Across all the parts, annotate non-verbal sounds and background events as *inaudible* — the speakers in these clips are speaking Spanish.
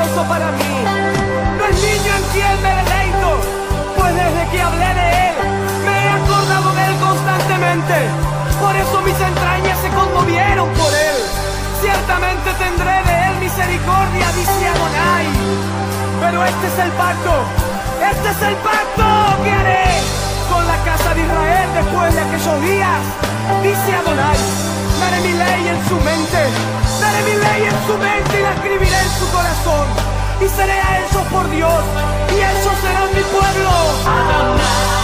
para mí. No es niño en quien me deleito, pues desde que hablé de él, me he acordado de él constantemente. Por eso mis entrañas se conmovieron por él. Ciertamente tendré de él misericordia, dice Adonai. Pero este es el pacto, este es el pacto que haré con la casa de Israel después de aquellos días, dice Adonai. Daré mi ley en su mente, daré mi ley en su mente y la escribiré en su corazón. Y seré a ellos por Dios, y ellos serán mi pueblo.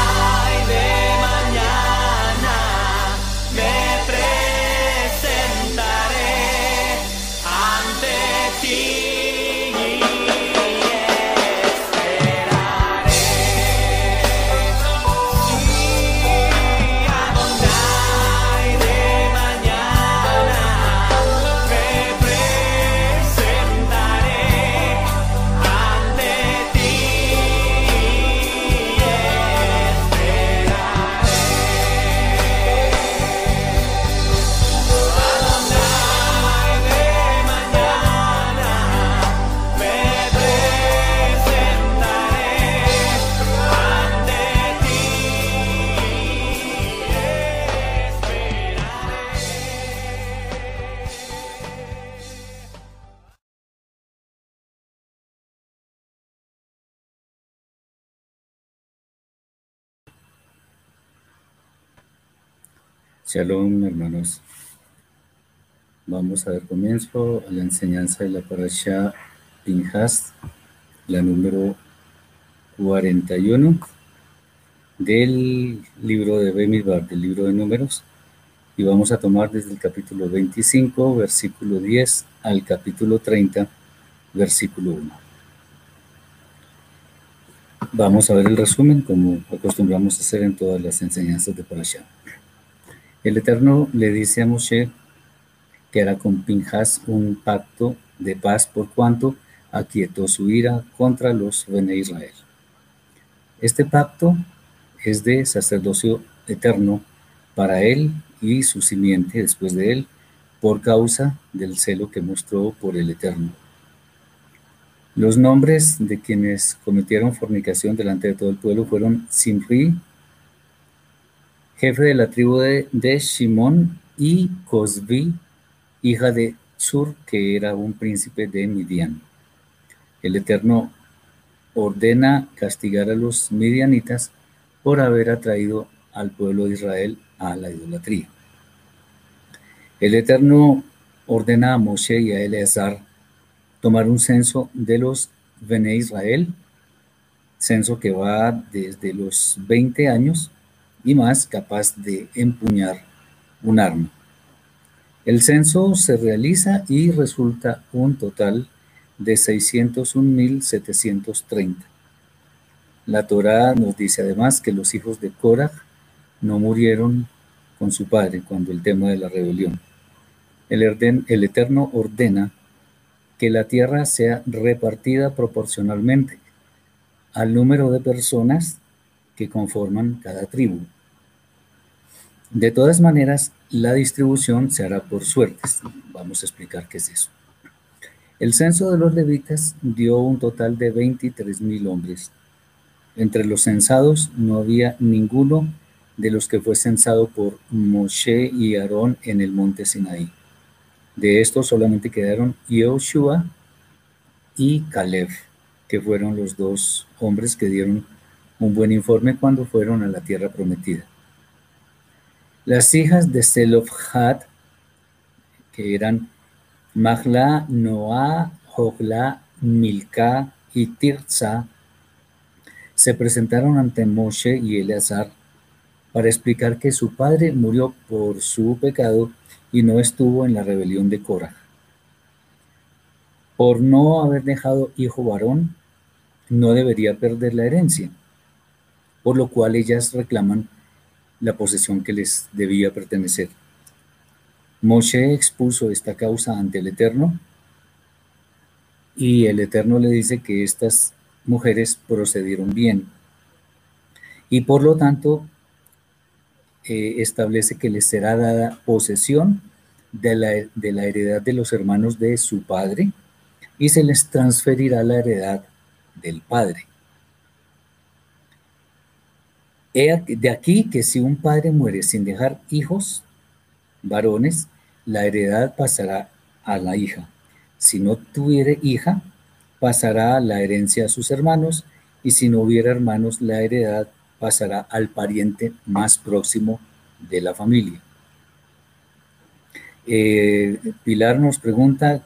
Shalom, hermanos. Vamos a dar comienzo a la enseñanza de la parasha Pinhas, la número 41 del libro de Bemidbar, del libro de números, y vamos a tomar desde el capítulo 25, versículo 10, al capítulo 30, versículo 1. Vamos a ver el resumen, como acostumbramos a hacer en todas las enseñanzas de Parashah. El Eterno le dice a Moshe que hará con Pinjas un pacto de paz por cuanto aquietó su ira contra los Bene Israel. Este pacto es de sacerdocio eterno para él y su simiente después de él, por causa del celo que mostró por el Eterno. Los nombres de quienes cometieron fornicación delante de todo el pueblo fueron Simri, jefe de la tribu de, de Shimón, y Cosbi, hija de Sur, que era un príncipe de Midian. El Eterno ordena castigar a los midianitas por haber atraído al pueblo de Israel a la idolatría. El Eterno ordena a Moshe y a Eleazar tomar un censo de los Bene Israel, censo que va desde los 20 años y más capaz de empuñar un arma. El censo se realiza y resulta un total de 601.730. La Torá nos dice además que los hijos de Korah no murieron con su padre cuando el tema de la rebelión. El, el Eterno ordena que la tierra sea repartida proporcionalmente al número de personas que conforman cada tribu. De todas maneras, la distribución se hará por suertes. Vamos a explicar qué es eso. El censo de los levitas dio un total de 23 mil hombres. Entre los censados no había ninguno de los que fue censado por Moshe y Aarón en el monte Sinaí. De estos solamente quedaron Yoshua y Caleb, que fueron los dos hombres que dieron un buen informe cuando fueron a la tierra prometida. Las hijas de Selofhad, que eran Mahla, Noah, Hogla, Milka y Tirza, se presentaron ante Moshe y Eleazar para explicar que su padre murió por su pecado y no estuvo en la rebelión de Cora. Por no haber dejado hijo varón, no debería perder la herencia, por lo cual ellas reclaman la posesión que les debía pertenecer. Moshe expuso esta causa ante el Eterno y el Eterno le dice que estas mujeres procedieron bien y por lo tanto eh, establece que les será dada posesión de la, de la heredad de los hermanos de su padre y se les transferirá la heredad del padre. De aquí que si un padre muere sin dejar hijos varones, la heredad pasará a la hija. Si no tuviere hija, pasará la herencia a sus hermanos, y si no hubiera hermanos, la heredad pasará al pariente más próximo de la familia. Eh, Pilar nos pregunta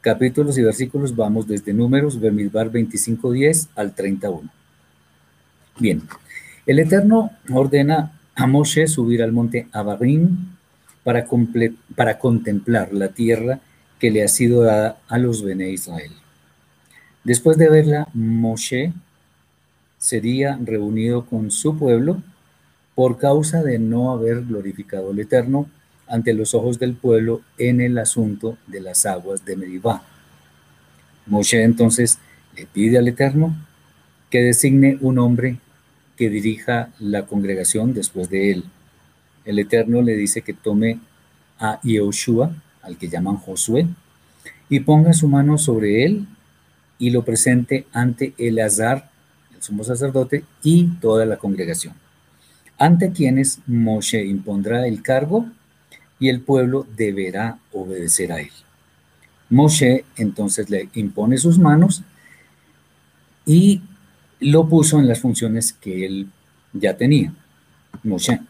capítulos y versículos, vamos desde números, Bemidbar 25.10 al 31. Bien, el Eterno ordena a Moshe subir al monte Abarim para, para contemplar la tierra que le ha sido dada a los Bene Israel. Después de verla, Moshe sería reunido con su pueblo por causa de no haber glorificado al Eterno ante los ojos del pueblo en el asunto de las aguas de Meribá. Moshe entonces le pide al Eterno que designe un hombre que dirija la congregación después de él. El Eterno le dice que tome a Yehoshua, al que llaman Josué, y ponga su mano sobre él y lo presente ante Eleazar, el sumo sacerdote, y toda la congregación, ante quienes Moshe impondrá el cargo y el pueblo deberá obedecer a él. Moshe entonces le impone sus manos y lo puso en las funciones que él ya tenía. Moshe.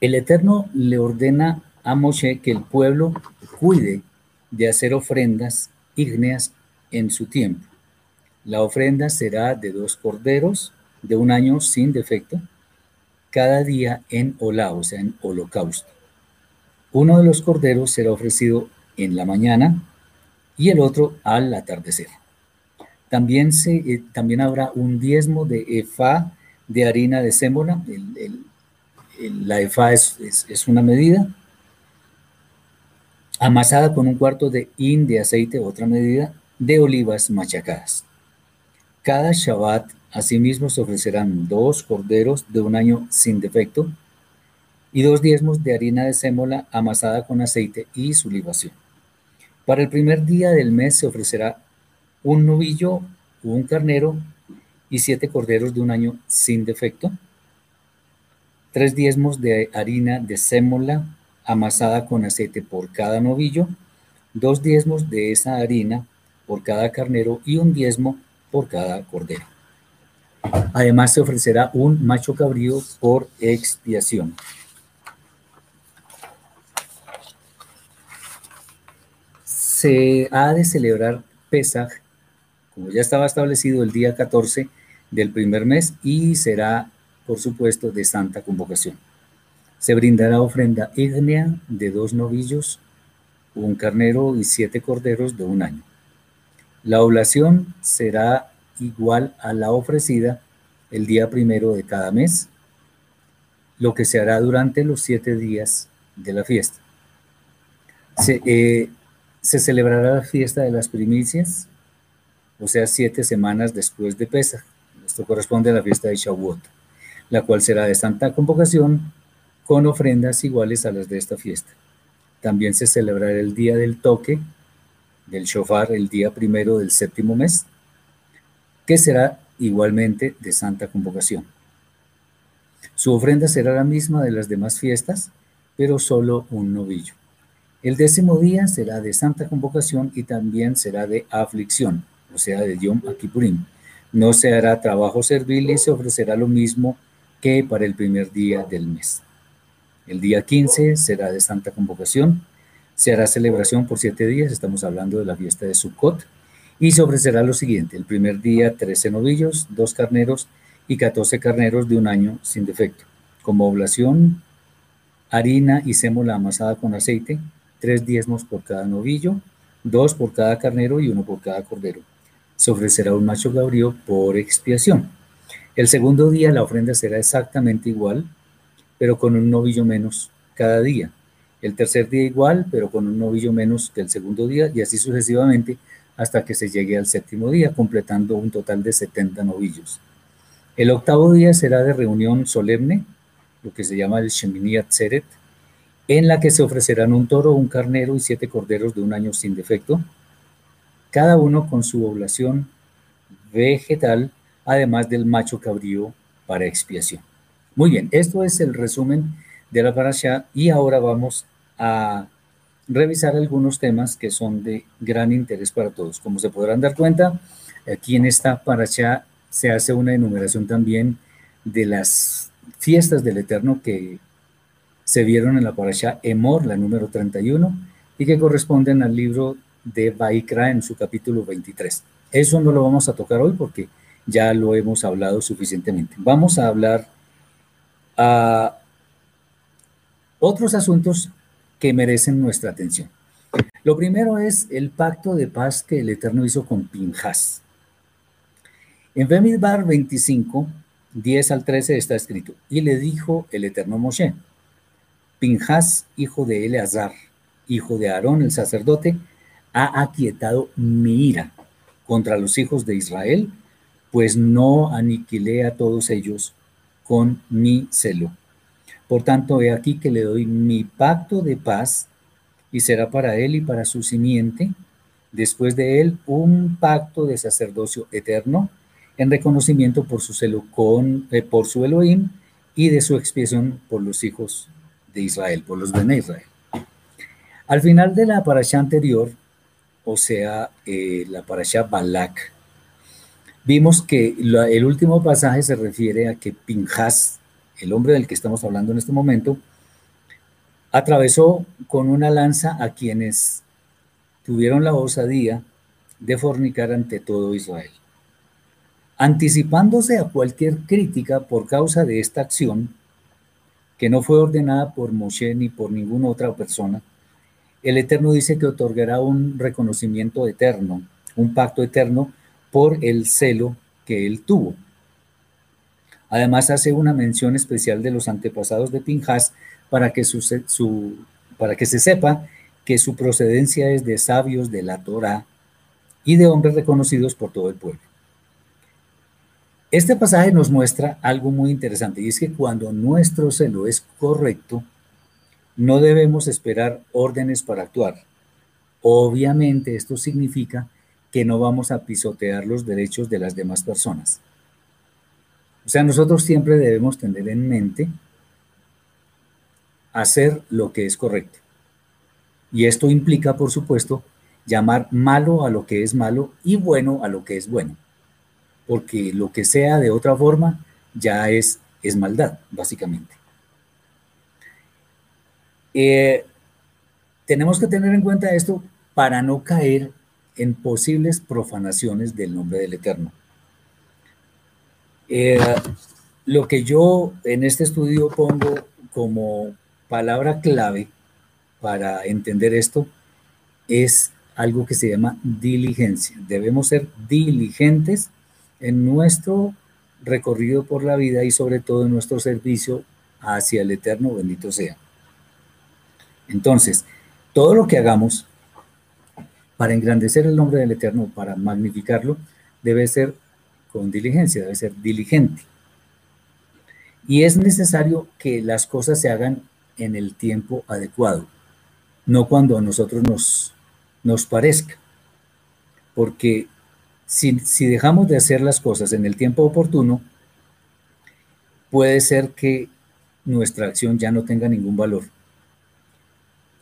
El Eterno le ordena a Moshe que el pueblo cuide de hacer ofrendas ígneas en su tiempo. La ofrenda será de dos corderos de un año sin defecto, cada día en olá, o sea, en holocausto. Uno de los corderos será ofrecido en la mañana y el otro al atardecer. También, se, eh, también habrá un diezmo de efa de harina de sémola. la efa es, es, una medida. Amasada con un cuarto de in de aceite, otra medida, de olivas machacadas. Cada Shabbat, asimismo, se ofrecerán dos corderos de un año sin defecto y dos diezmos de harina de sémola amasada con aceite y su libación. Para el primer día del mes se ofrecerá un novillo un carnero y siete corderos de un año sin defecto, tres diezmos de harina de sémola amasada con aceite por cada novillo, dos diezmos de esa harina por cada carnero y un diezmo por cada cordero. Además se ofrecerá un macho cabrío por expiación. Se ha de celebrar Pesaj, como ya estaba establecido, el día 14 del primer mes y será, por supuesto, de santa convocación. Se brindará ofrenda ígnea de dos novillos, un carnero y siete corderos de un año. La oblación será igual a la ofrecida el día primero de cada mes, lo que se hará durante los siete días de la fiesta. Se, eh, se celebrará la fiesta de las primicias, o sea, siete semanas después de Pesach. Esto corresponde a la fiesta de Shavuot, la cual será de santa convocación con ofrendas iguales a las de esta fiesta. También se celebrará el día del toque del shofar el día primero del séptimo mes, que será igualmente de santa convocación. Su ofrenda será la misma de las demás fiestas, pero solo un novillo. El décimo día será de santa convocación y también será de aflicción, o sea, de Yom Kippurim. No se hará trabajo servil y se ofrecerá lo mismo que para el primer día del mes. El día 15 será de santa convocación. Se hará celebración por siete días, estamos hablando de la fiesta de Sukkot, y se ofrecerá lo siguiente. El primer día, 13 novillos, dos carneros y 14 carneros de un año sin defecto. Como oblación, harina y sémola amasada con aceite, tres diezmos por cada novillo, dos por cada carnero y uno por cada cordero. Se ofrecerá un macho cabrío por expiación. El segundo día la ofrenda será exactamente igual, pero con un novillo menos cada día. El tercer día igual, pero con un novillo menos que el segundo día, y así sucesivamente hasta que se llegue al séptimo día, completando un total de 70 novillos. El octavo día será de reunión solemne, lo que se llama el Shemini Atzeret, en la que se ofrecerán un toro, un carnero y siete corderos de un año sin defecto, cada uno con su oblación vegetal, además del macho cabrío para expiación. Muy bien, esto es el resumen de la parasha y ahora vamos a revisar algunos temas que son de gran interés para todos. Como se podrán dar cuenta, aquí en esta parasha se hace una enumeración también de las fiestas del Eterno que se vieron en la parasha Emor, la número 31, y que corresponden al libro de Baikra en su capítulo 23. Eso no lo vamos a tocar hoy porque ya lo hemos hablado suficientemente. Vamos a hablar a otros asuntos que merecen nuestra atención. Lo primero es el pacto de paz que el Eterno hizo con Pinjas. En Bemidbar 25, 10 al 13 está escrito, y le dijo el Eterno Moshe, Pinjas, hijo de Eleazar, hijo de Aarón el sacerdote, ha aquietado mi ira contra los hijos de Israel, pues no aniquilé a todos ellos con mi celo. Por tanto, he aquí que le doy mi pacto de paz y será para él y para su simiente, después de él, un pacto de sacerdocio eterno en reconocimiento por su celo con, eh, por su Elohim y de su expiación por los hijos de Israel, por los de Israel. Al final de la parasha anterior, o sea, eh, la parasha Balak, vimos que el último pasaje se refiere a que Pinjas, el hombre del que estamos hablando en este momento, atravesó con una lanza a quienes tuvieron la osadía de fornicar ante todo Israel. Anticipándose a cualquier crítica por causa de esta acción, que no fue ordenada por Moshe ni por ninguna otra persona, el Eterno dice que otorgará un reconocimiento eterno, un pacto eterno por el celo que él tuvo. Además hace una mención especial de los antepasados de Pinjas para que, se sepa que su procedencia es de sabios de la Torah y de hombres reconocidos por todo el pueblo. Este pasaje nos muestra algo muy interesante y es que cuando nuestro celo es correcto, no debemos esperar órdenes para actuar. Obviamente esto significa que no vamos a pisotear los derechos de las demás personas. O sea, nosotros siempre debemos tener en mente hacer lo que es correcto. Y esto implica, por supuesto, llamar malo a lo que es malo y bueno a lo que es bueno. Porque lo que sea de otra forma ya es, es maldad, básicamente. Eh, tenemos que tener en cuenta esto para no caer en posibles profanaciones del nombre del Eterno. Eh, lo que yo en este estudio pongo como palabra clave para entender esto es algo que se llama diligencia. Debemos ser diligentes en nuestro recorrido por la vida y sobre todo en nuestro servicio hacia el Eterno, bendito sea. Entonces, todo lo que hagamos para engrandecer el nombre del Eterno, para magnificarlo, debe ser con diligencia, debe ser diligente. Y es necesario que las cosas se hagan en el tiempo adecuado, no cuando a nosotros nos, nos parezca. Porque si, si dejamos de hacer las cosas en el tiempo oportuno, puede ser que nuestra acción ya no tenga ningún valor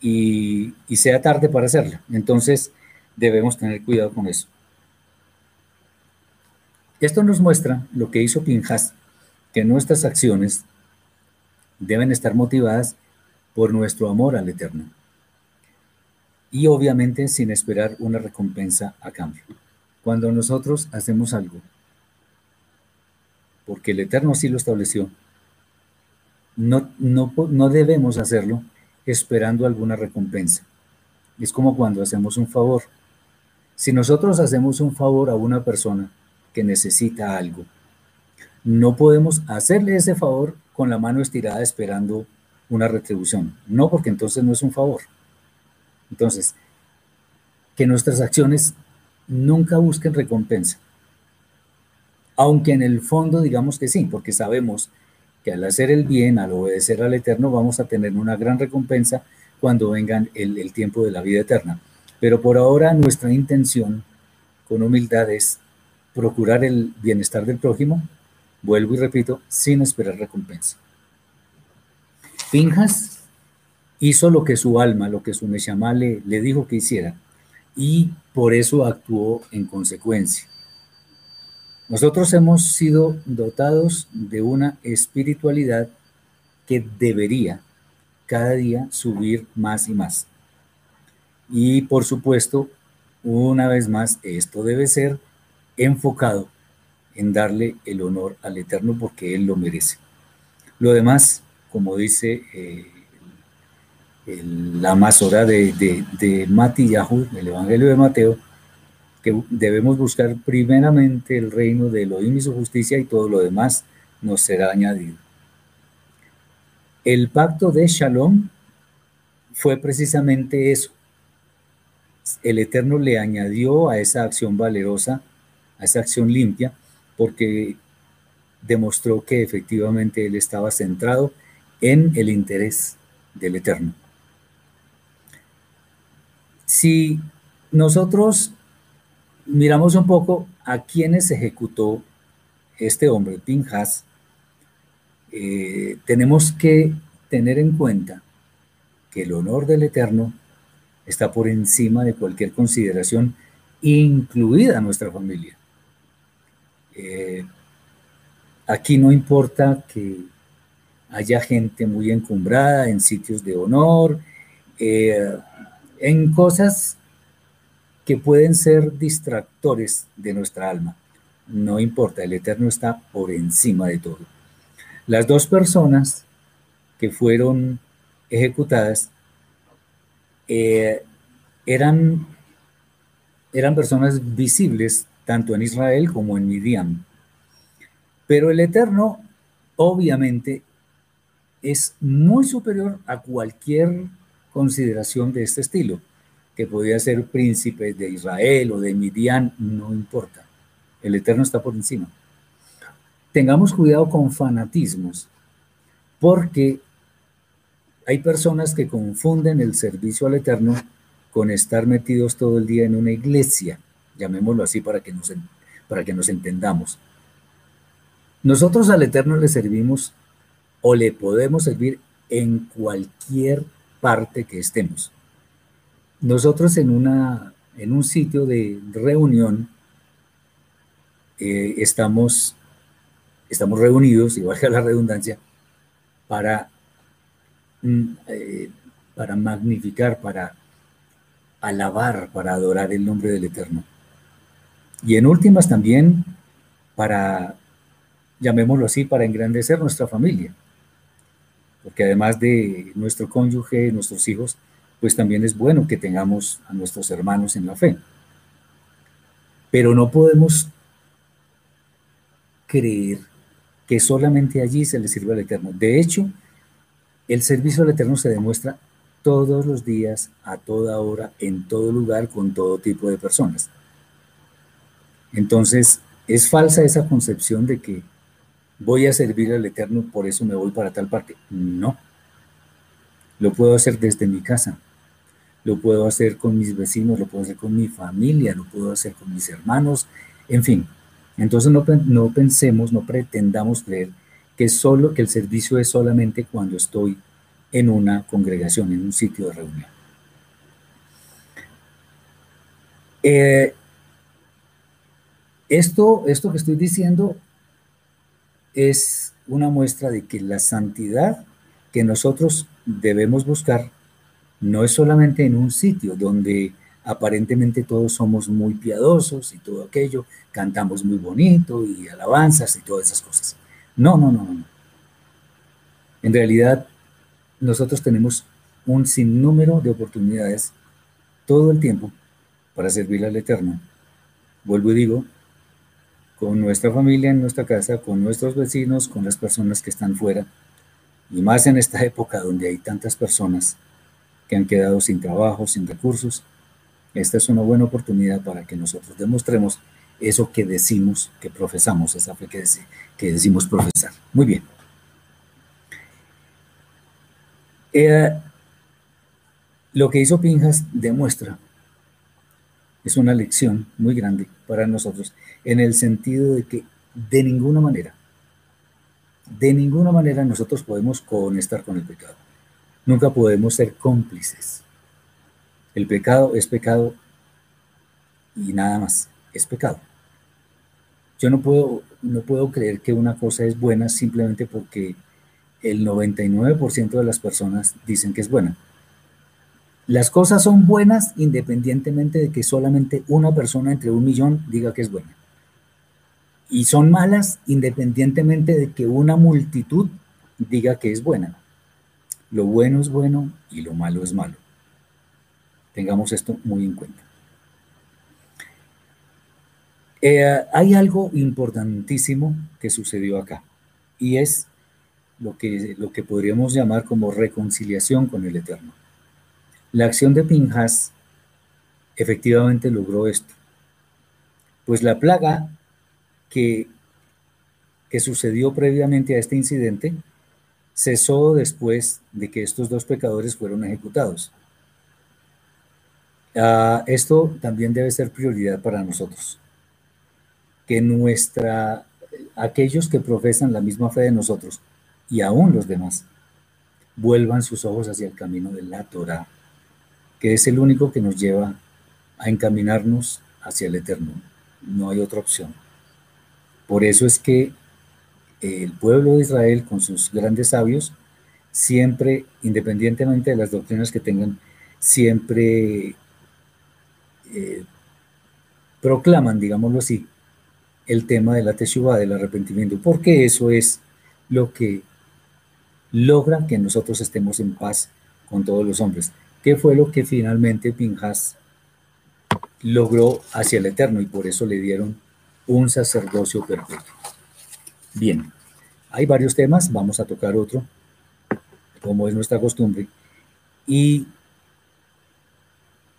y, sea tarde para hacerla. Entonces debemos tener cuidado con eso. Esto nos muestra lo que hizo Pinjas, que nuestras acciones deben estar motivadas por nuestro amor al Eterno. Y obviamente sin esperar una recompensa a cambio. Cuando nosotros hacemos algo, porque el Eterno así lo estableció, no, no, no debemos hacerlo esperando alguna recompensa. Es como cuando hacemos un favor. Si nosotros hacemos un favor a una persona que necesita algo, no podemos hacerle ese favor con la mano estirada esperando una retribución. No, porque entonces no es un favor. Entonces, que nuestras acciones nunca busquen recompensa. Aunque en el fondo digamos que sí, porque sabemos que al hacer el bien, al obedecer al Eterno, vamos a tener una gran recompensa cuando venga el, tiempo de la vida eterna. Pero por ahora nuestra intención con humildad es procurar el bienestar del prójimo, vuelvo y repito, sin esperar recompensa. Pinjas hizo lo que su alma, lo que su Neshama le dijo que hiciera, y por eso actuó en consecuencia. Nosotros hemos sido dotados de una espiritualidad que debería cada día subir más y más. Y por supuesto, una vez más, esto debe ser enfocado en darle el honor al Eterno porque Él lo merece. Lo demás, como dice eh, la masora de, de, Mati Yahud, el Evangelio de Mateo, que debemos buscar primeramente el reino de Elohim y su justicia y todo lo demás nos será añadido. El pacto de Shalom fue precisamente eso. El Eterno le añadió a esa acción valerosa, a esa acción limpia, porque demostró que efectivamente él estaba centrado en el interés del Eterno. Si nosotros miramos un poco a quienes ejecutó este hombre, Pinjas, eh, tenemos que tener en cuenta que el honor del Eterno está por encima de cualquier consideración, incluida nuestra familia. Eh, aquí no importa que, haya gente muy encumbrada en sitios de honor, eh, en cosas que pueden ser distractores de nuestra alma. No importa, el Eterno está por encima de todo. Las dos personas que fueron ejecutadas eh, eran, eran personas visibles tanto en Israel como en Midian. Pero el Eterno, obviamente, es muy superior a cualquier consideración de este estilo, que podía ser príncipe de Israel o de Midian, no importa. El Eterno está por encima. Tengamos cuidado con fanatismos, porque hay personas que confunden el servicio al Eterno con estar metidos todo el día en una iglesia, llamémoslo así para que nos, para que nos entendamos. Nosotros al Eterno le servimos o le podemos servir en cualquier parte que estemos. Nosotros en, una, en un sitio de reunión eh, estamos, estamos reunidos, *laughs* igual que la redundancia, para, mm, eh, para magnificar, para alabar, para adorar el nombre del Eterno. Y en últimas también para, llamémoslo así, para engrandecer nuestra familia porque además de nuestro cónyuge, nuestros hijos, pues también es bueno que tengamos a nuestros hermanos en la fe. Pero no podemos creer que solamente allí se le sirve al Eterno. De hecho, el servicio al Eterno se demuestra todos los días, a toda hora, en todo lugar, con todo tipo de personas. Entonces, es falsa esa concepción de que voy a servir al Eterno, por eso me voy para tal parte. No. Lo puedo hacer desde mi casa. Lo puedo hacer con mis vecinos, lo puedo hacer con mi familia, lo puedo hacer con mis hermanos, en fin. Entonces no, no pensemos, no pretendamos creer que solo que el servicio es solamente cuando estoy en una congregación, en un sitio de reunión. Eh, esto, esto que estoy diciendo es una muestra de que la santidad que nosotros debemos buscar no es solamente en un sitio donde aparentemente todos somos muy piadosos y todo aquello, cantamos muy bonito y alabanzas y todas esas cosas. No, no, no, no. En realidad, nosotros tenemos un sinnúmero de oportunidades todo el tiempo para servir al Eterno. Vuelvo y digo, con nuestra familia en nuestra casa, con nuestros vecinos, con las personas que están fuera, y más en esta *laughs* época donde hay tantas personas que han quedado sin trabajo, sin recursos, esta es una buena oportunidad para que nosotros demostremos eso que decimos, que profesamos, esa fe que, decimos profesar. Muy bien. Eh, lo que hizo Pinjas demuestra, es una lección muy grande para nosotros, en el sentido de que de ninguna manera, de ninguna manera nosotros podemos estar con el pecado. Nunca podemos ser cómplices. El pecado es pecado y nada más, es pecado. Yo no puedo, no puedo creer que una cosa es buena simplemente porque el 99% de las personas dicen que es buena. Las cosas son buenas independientemente de que solamente una persona entre un millón diga que es buena y son malas independientemente de que una multitud diga que es buena. Lo bueno es bueno y lo malo es malo. Tengamos esto muy en cuenta. Eh, hay algo importantísimo que sucedió acá y es lo que, lo que podríamos llamar como reconciliación con el Eterno. La acción de Pinjas efectivamente logró esto, pues la plaga que, que sucedió previamente a este incidente cesó después de que estos dos pecadores fueron ejecutados. Ah, esto también debe ser prioridad para nosotros. Que nuestra, aquellos que profesan la misma fe de nosotros y aún los demás, vuelvan sus ojos hacia el camino de la Torah, que es el único que nos lleva a encaminarnos hacia el eterno. No hay otra opción. Por eso es que el pueblo de Israel con sus grandes sabios, siempre, independientemente de las doctrinas que tengan, siempre eh, proclaman, digámoslo así, el tema de la teshuva, del arrepentimiento, porque eso es lo que logra que nosotros estemos en paz con todos los hombres. ¿Qué fue lo que finalmente Pinjas logró hacia el Eterno y por eso le dieron un sacerdocio perpetuo? Bien, hay varios temas, vamos a tocar otro, como es nuestra costumbre, y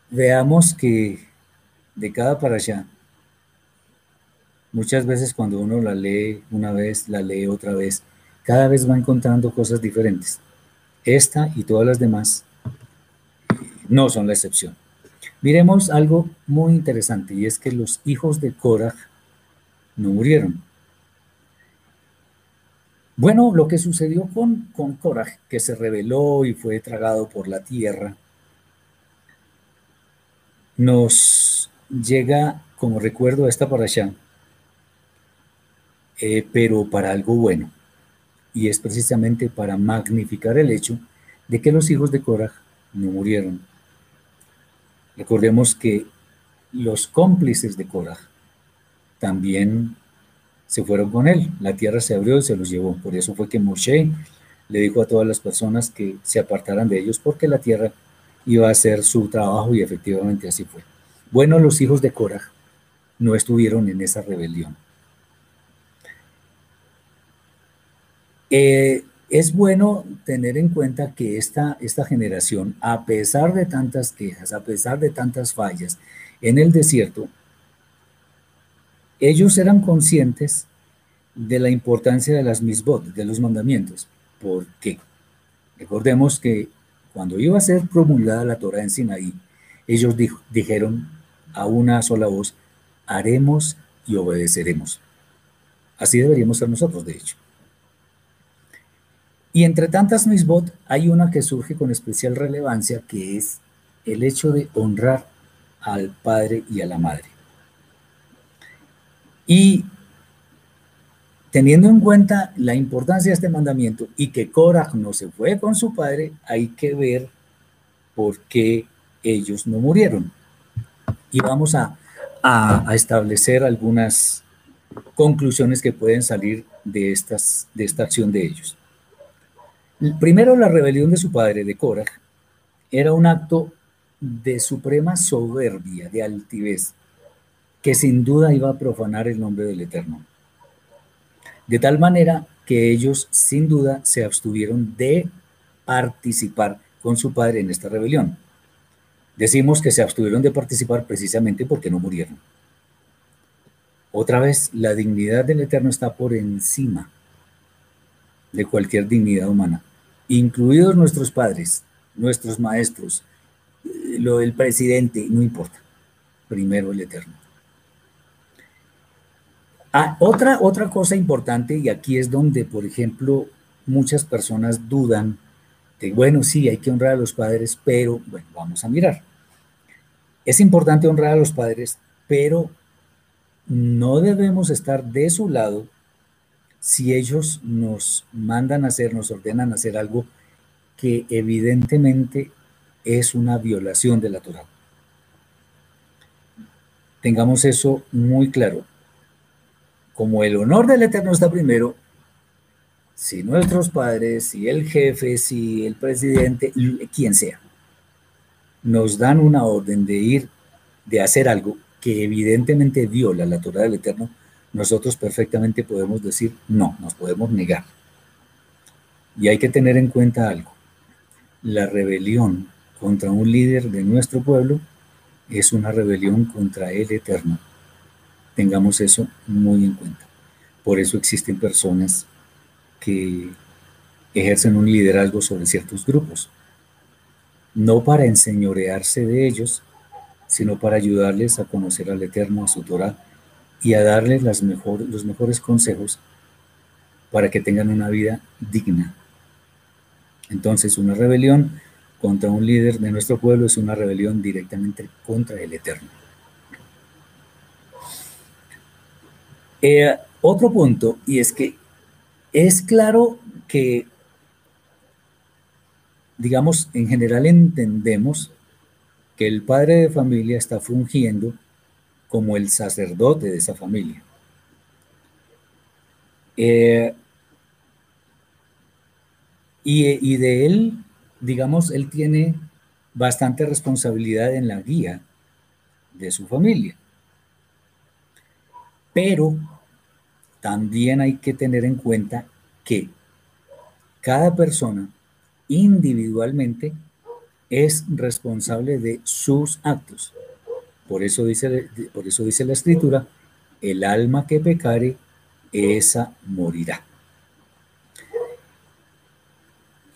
veamos que de cada para allá, muchas veces cuando uno la lee una vez, la lee otra vez, cada vez va encontrando cosas diferentes. Esta y todas las demás no son la excepción. Miremos algo muy interesante y es que los hijos de Korah no murieron. Bueno, lo que sucedió con, con Korah, que se rebeló y fue tragado por la tierra, nos llega como recuerdo a esta para eh, pero para algo bueno, y es precisamente para magnificar el hecho de que los hijos de Korah no murieron. Recordemos que los cómplices de Korah también se fueron con él. La tierra se abrió y se los llevó. Por eso fue que Moshe le dijo a todas las personas que se apartaran de ellos porque la tierra iba a hacer su trabajo y efectivamente así fue. Bueno, los hijos de Korah no estuvieron en esa rebelión. Eh, es bueno tener en cuenta que esta, esta generación, a pesar de tantas quejas, a pesar de tantas fallas en el desierto, ellos eran conscientes de la importancia de las misbot, de los mandamientos. ¿Por qué? Recordemos que cuando iba a ser promulgada la Torah en Sinaí, ellos dijeron a una sola voz, haremos y obedeceremos. Así deberíamos ser nosotros, de hecho. Y entre tantas misbot hay una que surge con especial relevancia, que es el hecho de honrar al padre y a la madre. Y teniendo en cuenta la importancia de este mandamiento y que Korah no se fue con su padre, hay que ver por qué ellos no murieron. Y vamos a, establecer algunas conclusiones que pueden salir de, estas, de esta acción de ellos. Primero, la rebelión de su padre, de Korah, era un acto de suprema soberbia, de altivez, que sin duda iba a profanar el nombre del Eterno. De tal manera que ellos sin duda se abstuvieron de participar con su padre en esta rebelión. Decimos que se abstuvieron de participar precisamente porque no murieron. Otra vez, la dignidad del Eterno está por encima de cualquier dignidad humana, incluidos nuestros padres, nuestros maestros, lo del presidente, no importa. Primero el Eterno. Ah, otra, otra cosa importante, y aquí es donde, por ejemplo, muchas personas dudan de, bueno, sí, hay que honrar a los padres, pero, bueno, vamos a mirar. Es importante honrar a los padres, pero no debemos estar de su lado si ellos nos mandan a hacer, nos ordenan hacer algo que evidentemente es una violación de la Torah. Tengamos eso muy claro como el honor del Eterno está primero, si nuestros padres, si el jefe, si el presidente, quien sea, nos dan una orden de ir, de hacer algo que evidentemente viola la Torah del Eterno, nosotros perfectamente podemos decir no, nos podemos negar. Y hay que tener en cuenta algo. La rebelión contra un líder de nuestro pueblo es una rebelión contra el Eterno. Tengamos eso muy en cuenta. Por eso existen personas que ejercen un liderazgo sobre ciertos grupos, no para enseñorearse de ellos, sino para ayudarles a conocer al Eterno, a su Torah, y a darles las los mejores consejos para que tengan una vida digna. Entonces, una rebelión contra un líder de nuestro pueblo es una rebelión directamente contra el Eterno. Eh, otro punto, y es que Es claro que, digamos, en general entendemos que el padre de familia está fungiendo como el sacerdote de esa familia. Eh, y, de él, digamos, él tiene bastante responsabilidad en la guía de su familia. Pero también hay que tener en cuenta que cada persona individualmente es responsable de sus actos. Por eso dice, por eso dice la escritura, el alma que pecare, esa morirá.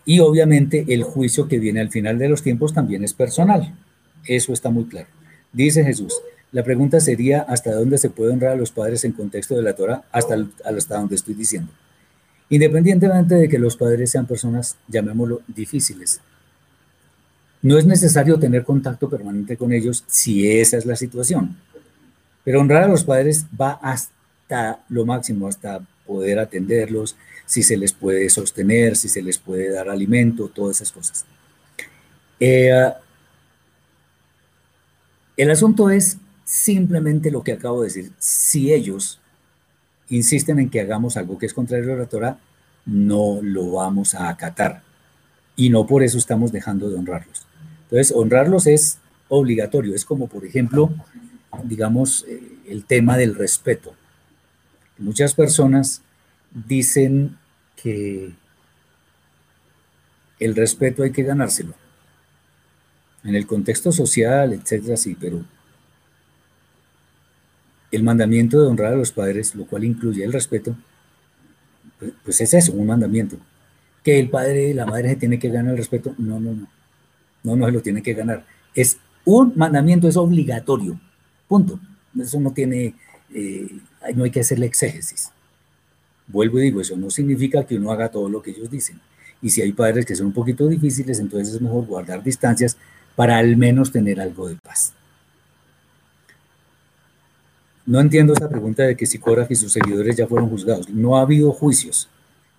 Y obviamente el juicio que viene al final de los tiempos también es personal. Eso está muy claro. Dice Jesús, la pregunta sería hasta dónde se puede honrar a los padres en contexto de la Torah, hasta, hasta donde estoy diciendo. Independientemente de que los padres sean personas, llamémoslo, difíciles. No es necesario tener contacto permanente con ellos si esa es la situación. Pero honrar a los padres va hasta lo máximo, hasta poder atenderlos, si se les puede sostener, si se les puede dar alimento, todas esas cosas. Eh, el asunto es simplemente lo que acabo de decir. Si ellos insisten en que hagamos algo que es contrario a la Torah, no lo vamos a acatar. Y no por eso estamos dejando de honrarlos. Entonces, honrarlos es obligatorio. Es como, por ejemplo, digamos, eh, el tema del respeto. Muchas personas dicen que el respeto hay que ganárselo. En el contexto social, etcétera, sí, pero el mandamiento de honrar a los padres, lo cual incluye el respeto, pues, pues es eso, un mandamiento. Que el padre y la madre se tiene que ganar el respeto, no, no, no. No, no se lo tiene que ganar. Es un mandamiento, es obligatorio. Punto. Eso no tiene, eh, no hay que hacerle exégesis. Vuelvo y digo, eso no significa que uno haga todo lo que ellos dicen. Y si hay padres que son un poquito difíciles, entonces es mejor guardar distancias para al menos tener algo de paz. No entiendo esa pregunta de que si Cora y sus seguidores ya fueron juzgados. No ha habido juicios.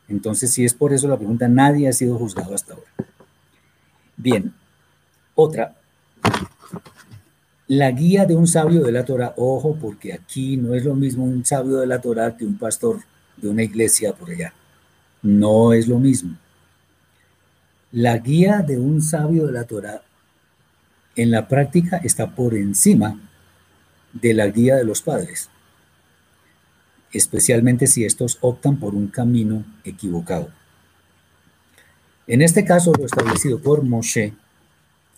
Entonces, si es por eso la pregunta, nadie ha sido juzgado hasta ahora. Bien, otra. La guía de un sabio de la Torah, ojo, porque aquí no es lo mismo un sabio de la Torah que un pastor de una iglesia por allá. No es lo mismo. La guía de un sabio de la Torah en la práctica está por encima de la guía de los padres, especialmente si estos optan por un camino equivocado. En este caso, lo establecido por Moshe,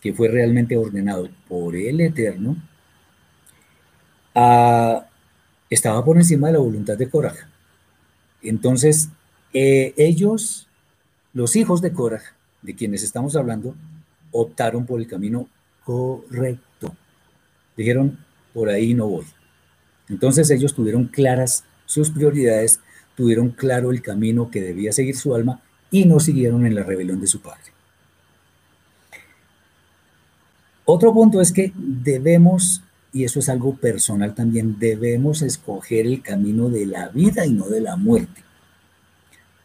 que fue realmente ordenado por el Eterno, ah, estaba por encima de la voluntad de Coraje. Entonces, eh, ellos, los hijos de Korah, de quienes estamos hablando, optaron por el camino correcto. Dijeron, por ahí no voy. Entonces ellos tuvieron claras sus prioridades, tuvieron claro el camino que debía seguir su alma y no siguieron en la rebelión de su padre. Otro punto es que debemos y eso es algo personal también, debemos escoger el camino de la vida y no de la muerte,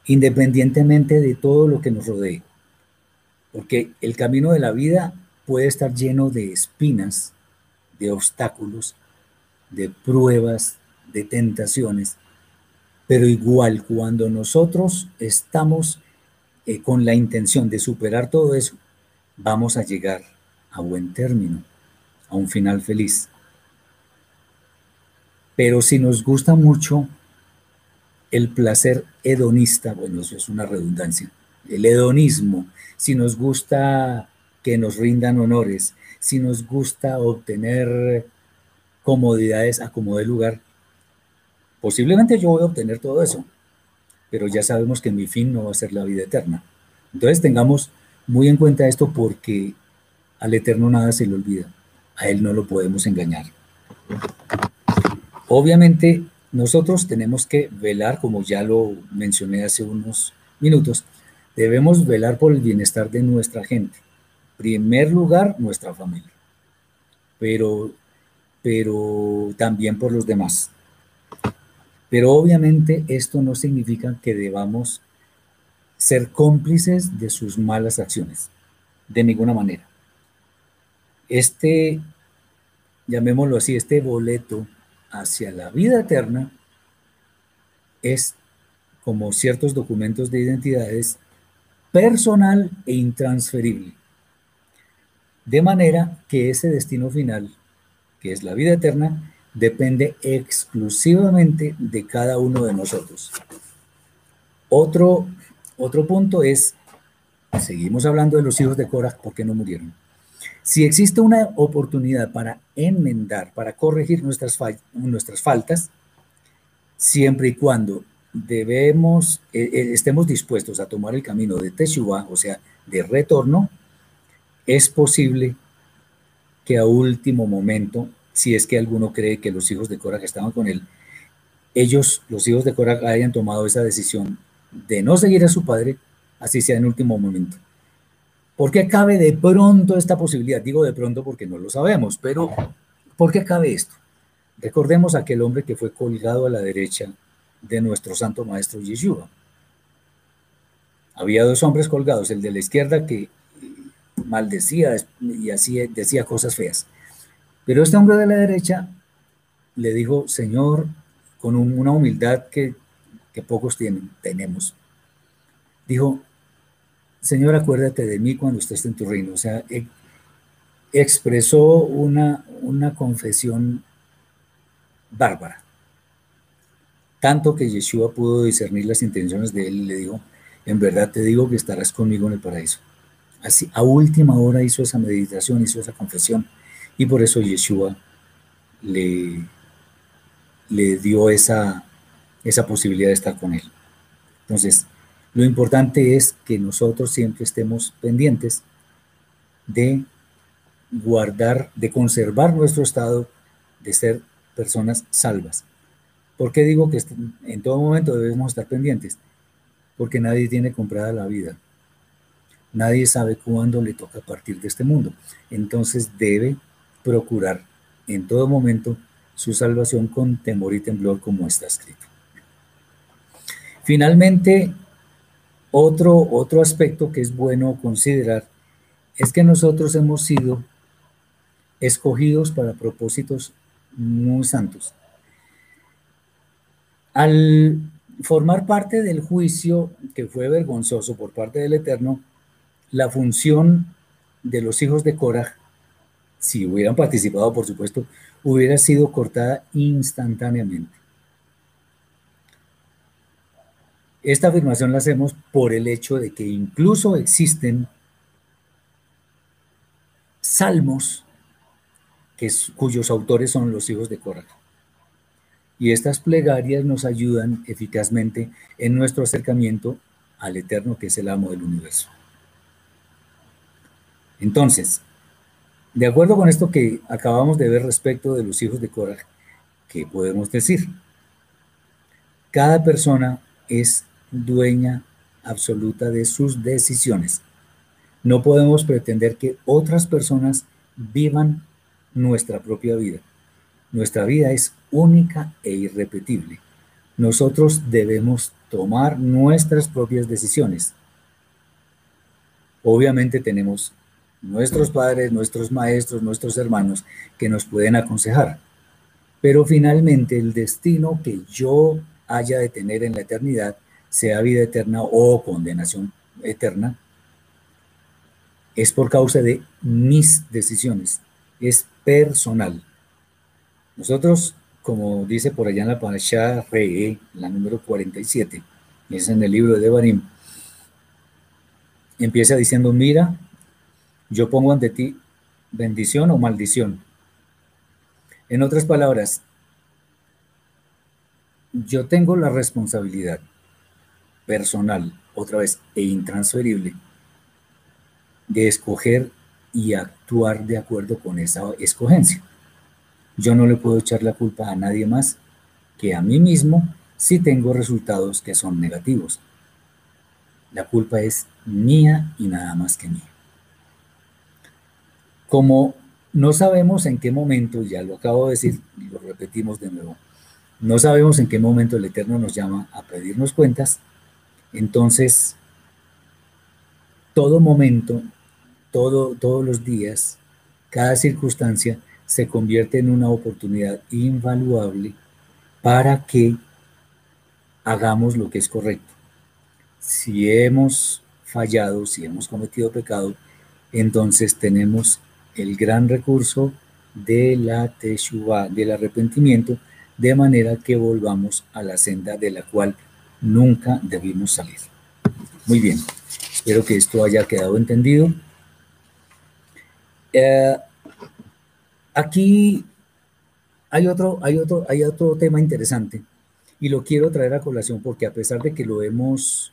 independientemente de todo lo que nos rodee. Porque el camino de la vida puede estar lleno de espinas, de obstáculos, de pruebas, de tentaciones, pero igual cuando nosotros estamos eh, con la intención de superar todo eso, vamos a llegar a buen término, a un final feliz. Pero si nos gusta mucho el placer hedonista, bueno, eso es una redundancia, el hedonismo, si nos gusta que nos rindan honores, si nos gusta obtener comodidades a como lugar, posiblemente yo voy a obtener todo eso, pero ya sabemos que mi fin no va a ser la vida eterna. Entonces tengamos muy en cuenta esto porque al eterno nada se le olvida, a él no lo podemos engañar. Obviamente, nosotros tenemos que velar, como ya lo mencioné hace unos minutos, debemos velar por el bienestar de nuestra gente. Primer lugar, nuestra familia, pero, pero también por los demás. Pero obviamente esto no significa que debamos ser cómplices de sus malas acciones, de ninguna manera. Este, llamémoslo así, este boleto hacia la vida eterna es como ciertos documentos de identidades personal e intransferible. De manera que ese destino final, que es la vida eterna, depende exclusivamente de cada uno de nosotros. Otro, otro punto es, seguimos hablando de los hijos de Cora, ¿por qué no murieron? Si existe una oportunidad para enmendar, para corregir nuestras, nuestras faltas, siempre y cuando debemos, eh, eh, estemos dispuestos a tomar el camino de Teshuvah, o sea, de retorno, es posible que a último momento, si es que alguno cree que los hijos de Korah estaban con él, ellos, los hijos de Korah, hayan tomado esa decisión de no seguir a su padre, así sea en último momento. ¿Por qué cabe de pronto esta posibilidad? Digo de pronto porque no lo sabemos, pero ¿por qué cabe esto? Recordemos aquel hombre que fue colgado a la derecha de nuestro santo maestro Yeshua. Había dos hombres colgados, el de la izquierda que maldecía y así decía cosas feas. Pero este hombre de la derecha le dijo, Señor, con una humildad que, pocos tienen, tenemos. Dijo, Señor, acuérdate de mí cuando estés en tu reino. O sea, e, expresó una, una confesión bárbara. Tanto que Yeshua pudo discernir las intenciones de él y le dijo, en verdad te digo que estarás conmigo en el paraíso. Así, a última hora hizo esa meditación, hizo esa confesión, y por eso Yeshua le, le dio esa, esa posibilidad de estar con él. Entonces, lo importante es que nosotros siempre estemos pendientes de guardar, de conservar nuestro estado de ser personas salvas. ¿Por qué digo que en todo momento debemos estar pendientes? Porque nadie tiene comprada la vida. Nadie sabe cuándo le toca partir de este mundo. Entonces debe procurar en todo momento su salvación con temor y temblor como está escrito. Finalmente, otro, otro aspecto que es bueno considerar es que nosotros hemos sido escogidos para propósitos muy santos. Al formar parte del juicio que fue vergonzoso por parte del Eterno, la función de los hijos de Korah, si hubieran participado, por supuesto, hubiera sido cortada instantáneamente. Esta afirmación la hacemos por el hecho de que incluso existen salmos que, cuyos autores son los hijos de Korah y estas plegarias nos ayudan eficazmente en nuestro acercamiento al Eterno que es el amo del universo. Entonces, de acuerdo con esto que acabamos de ver respecto de los hijos de Korah, ¿qué podemos decir? Cada persona es dueña absoluta de sus decisiones. No podemos pretender que otras personas vivan nuestra propia vida. Nuestra vida es única e irrepetible. Nosotros debemos tomar nuestras propias decisiones. Obviamente tenemos nuestros padres, nuestros maestros, nuestros hermanos que nos pueden aconsejar. Pero finalmente el destino que yo haya de tener en la eternidad, sea vida eterna o condenación eterna, es por causa de mis decisiones, es personal. Nosotros, como dice por allá en la Parashá Re, la número 47, es en el libro de Devarim, empieza diciendo, mira, yo pongo ante ti bendición o maldición. En otras palabras, yo tengo la responsabilidad personal, otra vez, e intransferible, de escoger y actuar de acuerdo con esa escogencia. Yo no le puedo echar la culpa a nadie más que a mí mismo si tengo resultados que son negativos. La culpa es mía y nada más que mía. Como no sabemos en qué momento, ya lo acabo de decir y lo repetimos de nuevo, No sabemos en qué momento el Eterno nos llama a pedirnos cuentas. Entonces, todo momento, todo, todos los días, cada circunstancia se convierte en una oportunidad invaluable para que hagamos lo que es correcto. Si hemos fallado, si hemos cometido pecado, entonces tenemos el gran recurso de la teshuva, del arrepentimiento, de manera que volvamos a la senda de la cual nunca debimos salir. Muy bien, espero que esto haya quedado entendido. Eh, aquí hay otro, hay, otro, hay otro tema interesante y lo quiero traer a colación porque a pesar de que lo hemos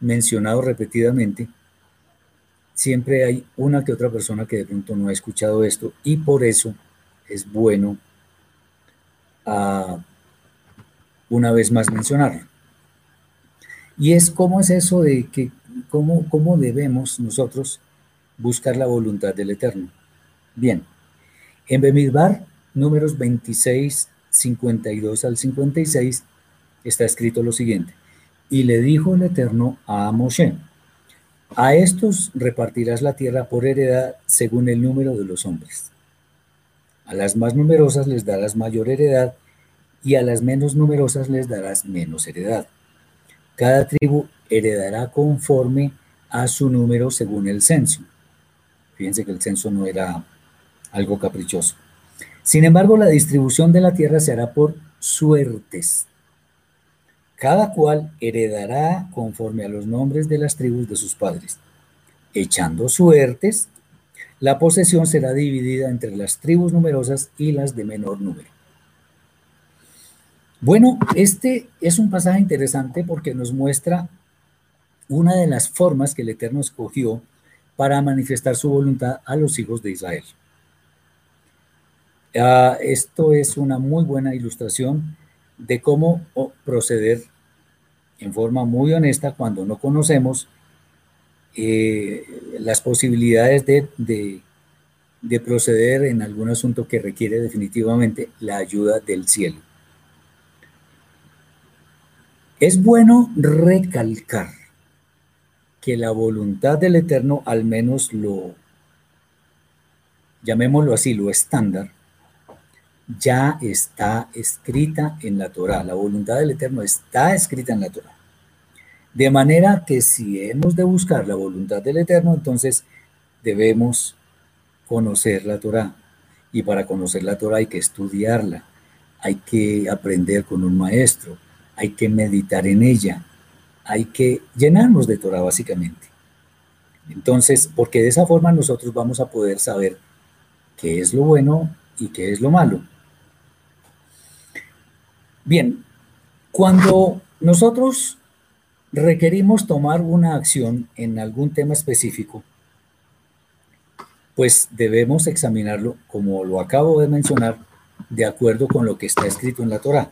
mencionado repetidamente, siempre hay una que otra persona que de pronto no ha escuchado esto y por eso es bueno ah, una vez más mencionarlo. Y es cómo es eso de que, cómo, cómo debemos nosotros buscar la voluntad del Eterno. Bien, en Bemidbar, números 26, 52 al 56, está escrito lo siguiente. Y le dijo el Eterno a Moshe, a estos repartirás la tierra por heredad según el número de los hombres. A las más numerosas les darás mayor heredad y a las menos numerosas les darás menos heredad. Cada tribu heredará conforme a su número según el censo. Fíjense que el censo no era algo caprichoso. Sin embargo, la distribución de la tierra se hará por suertes cada cual heredará conforme a los nombres de las tribus de sus padres. Echando suertes, la posesión será dividida entre las tribus numerosas y las de menor número. Bueno, este es un pasaje interesante porque nos muestra una de las formas que el Eterno escogió para manifestar su voluntad a los hijos de Israel. Ah, esto es una muy buena ilustración de cómo proceder en forma muy honesta cuando no conocemos eh, las posibilidades de, de proceder en algún asunto que requiere definitivamente la ayuda del cielo. Es bueno recalcar que la voluntad del Eterno, al menos lo, llamémoslo así, lo estándar, ya está escrita en la Torah. La voluntad del Eterno está escrita en la Torah. De manera que si hemos de buscar la voluntad del Eterno, entonces debemos conocer la Torah. Y para conocer la Torah hay que estudiarla, hay que aprender con un maestro, hay que meditar en ella, hay que llenarnos de Torah básicamente. Entonces, porque de esa forma nosotros vamos a poder saber qué es lo bueno y qué es lo malo. Bien, cuando nosotros requerimos tomar una acción en algún tema específico, pues debemos examinarlo, como lo acabo de mencionar, de acuerdo con lo que está escrito en la Torah,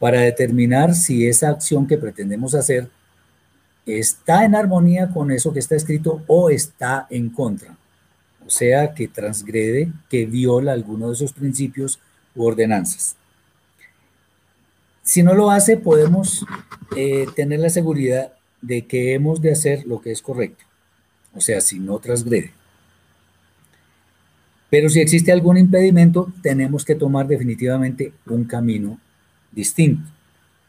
para determinar si esa acción que pretendemos hacer está en armonía con eso que está escrito o está en contra. O sea, que transgrede, que viola alguno de esos principios u ordenanzas. Si no lo hace, podemos eh, tener la seguridad de que hemos de hacer lo que es correcto, o sea, si no transgrede. Pero si existe algún impedimento, tenemos que tomar definitivamente un camino distinto.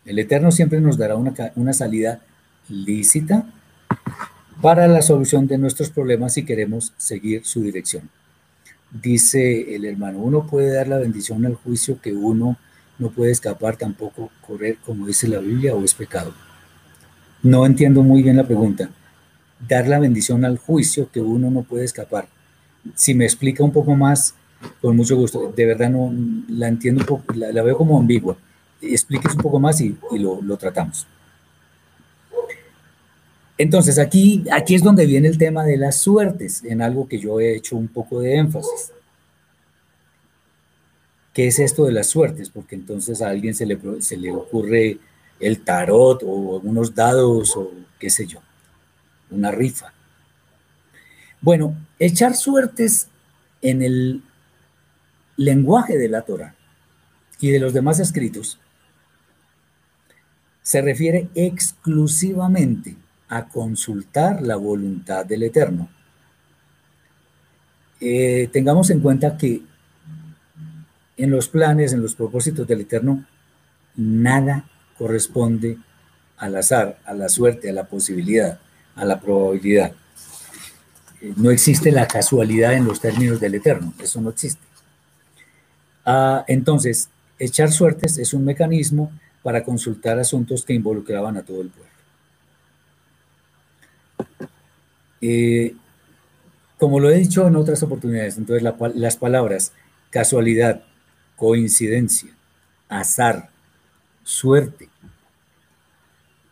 El Eterno siempre nos dará una, una salida lícita para la solución de nuestros problemas si queremos seguir su dirección. Dice el hermano, uno puede dar la bendición al juicio que uno no puede escapar tampoco correr como dice la Biblia o es pecado. No entiendo muy bien la pregunta. Dar la bendición al juicio que uno no puede escapar. Si me explica un poco más, con mucho gusto. De verdad no la entiendo un poco, la, veo como ambigua. Explíquese un poco más y, lo, lo, tratamos. Entonces aquí, aquí es donde viene el tema de las suertes, en algo que yo he hecho un poco de énfasis. ¿Qué es esto de las suertes? Porque entonces a alguien se le, se le ocurre el tarot o unos dados o qué sé yo, una rifa. Bueno, echar suertes en el lenguaje de la Torah y de los demás escritos se refiere exclusivamente a consultar la voluntad del Eterno. Eh, tengamos en cuenta que en los planes, en los propósitos del Eterno, nada corresponde al azar, a la suerte, a la posibilidad, a la probabilidad. Eh, no existe la casualidad en los términos del Eterno, eso no existe. Ah, entonces, echar suertes es un mecanismo para consultar asuntos que involucraban a todo el pueblo. Eh, como lo he dicho en otras oportunidades, entonces las palabras casualidad, coincidencia, azar, suerte,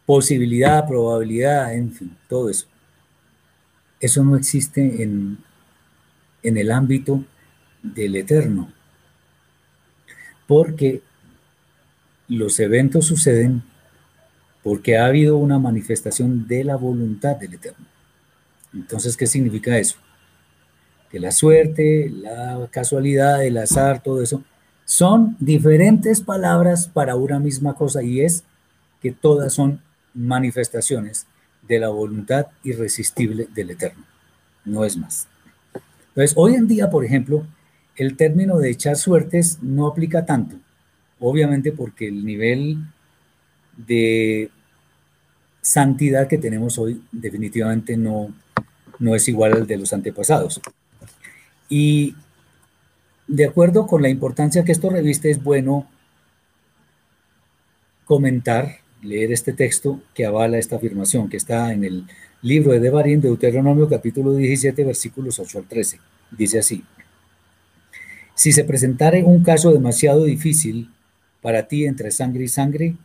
posibilidad, probabilidad, en fin, todo eso. Eso no existe en, en el ámbito del eterno, porque los eventos suceden porque ha habido una manifestación de la voluntad del eterno. Entonces, ¿qué significa eso? Que la suerte, la casualidad, el azar, todo eso, son diferentes palabras para una misma cosa y es que todas son manifestaciones de la voluntad irresistible del Eterno. No es más. Entonces, hoy en día, por ejemplo, el término de echar suertes no aplica tanto, obviamente porque el nivel de santidad que tenemos hoy definitivamente no, no es igual al de los antepasados. Y de acuerdo con la importancia que esto reviste, es bueno comentar, leer este texto que avala esta afirmación, que está en el libro de Devarim, Deuteronomio capítulo 17, versículos 8 al 13. Dice así, si se presentara un caso demasiado difícil para ti entre sangre y sangre,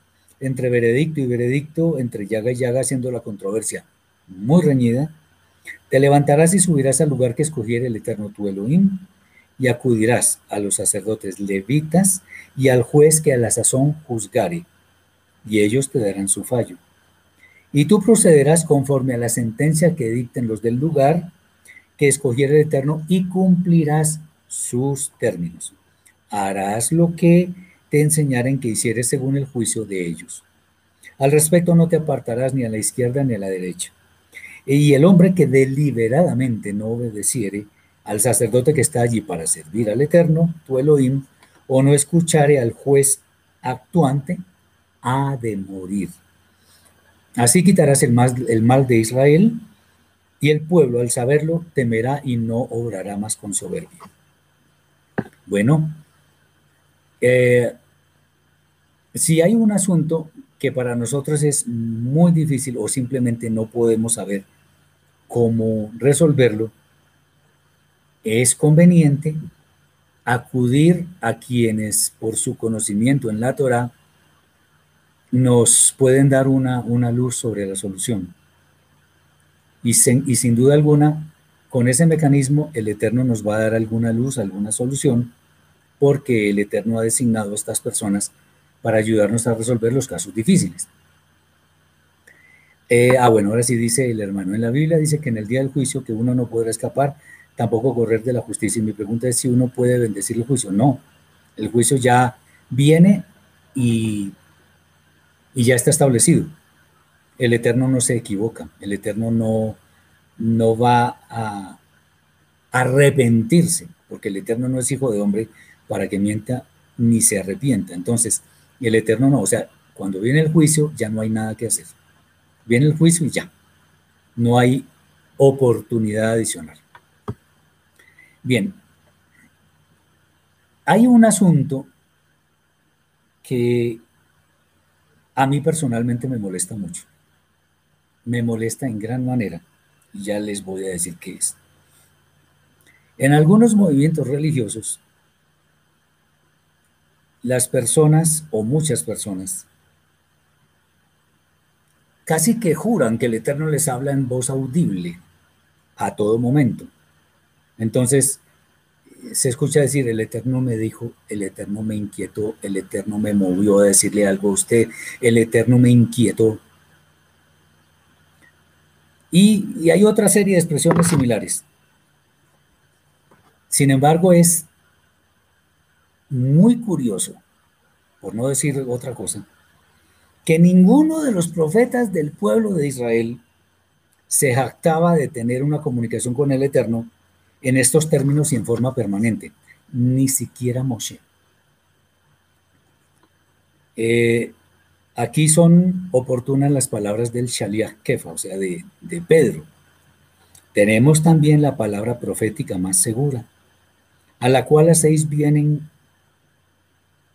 entre veredicto y veredicto, entre llaga y llaga, siendo la controversia muy reñida, te levantarás y subirás al lugar que escogiera el eterno tu Elohim, y acudirás a los sacerdotes levitas y al juez que a la sazón juzgare, y ellos te darán su fallo. Y tú procederás conforme a la sentencia que dicten los del lugar que escogiera el Eterno y cumplirás sus términos. Harás lo que te enseñaren que hicieres según el juicio de ellos. Al respecto no te apartarás ni a la izquierda ni a la derecha. Y el hombre que deliberadamente no obedeciere al sacerdote que está allí para servir al Eterno, tu Elohim, o no escuchare al juez actuante, ha de morir. Así quitarás el mal, el mal de Israel, y el pueblo al saberlo temerá y no obrará más con soberbia. Bueno, eh, si hay un asunto que para nosotros es muy difícil o simplemente no podemos saber cómo resolverlo, es conveniente acudir a quienes por su conocimiento en la Torah nos pueden dar una, una luz sobre la solución. Y, y sin duda alguna, con ese mecanismo el Eterno nos va a dar alguna luz, alguna solución, porque el Eterno ha designado a estas personas para ayudarnos a resolver los casos difíciles. Eh, ah, bueno, ahora sí dice el hermano en la Biblia, dice que en el día del juicio que uno no podrá escapar, tampoco correr de la justicia. Y mi pregunta es si uno puede bendecir el juicio. No, el juicio ya viene y, y ya está establecido. El Eterno no se equivoca, el Eterno no, no va a arrepentirse, porque el Eterno no es hijo de hombre para que mienta ni se arrepienta. Entonces, el Eterno no, o sea, cuando viene el juicio ya no hay nada que hacer. Viene el juicio y ya. No hay oportunidad adicional. Bien, hay un asunto que a mí personalmente me molesta mucho. Me molesta en gran manera y ya les voy a decir qué es. En algunos movimientos religiosos las personas o muchas personas casi que juran que el Eterno les habla en voz audible a todo momento. Entonces, se escucha decir, el Eterno me dijo, el Eterno me inquietó, el Eterno me movió a decirle algo a usted, el Eterno me inquietó. Y, hay otra serie de expresiones similares. Sin embargo, es muy curioso, por no decir otra cosa, que ninguno de los profetas del pueblo de Israel se jactaba de tener una comunicación con el Eterno en estos términos y en forma permanente, ni siquiera Moshe. Eh, aquí son oportunas las palabras del Shaliach Kefa, o sea, de, de Pedro. Tenemos también la palabra profética más segura, a la cual hacéis bien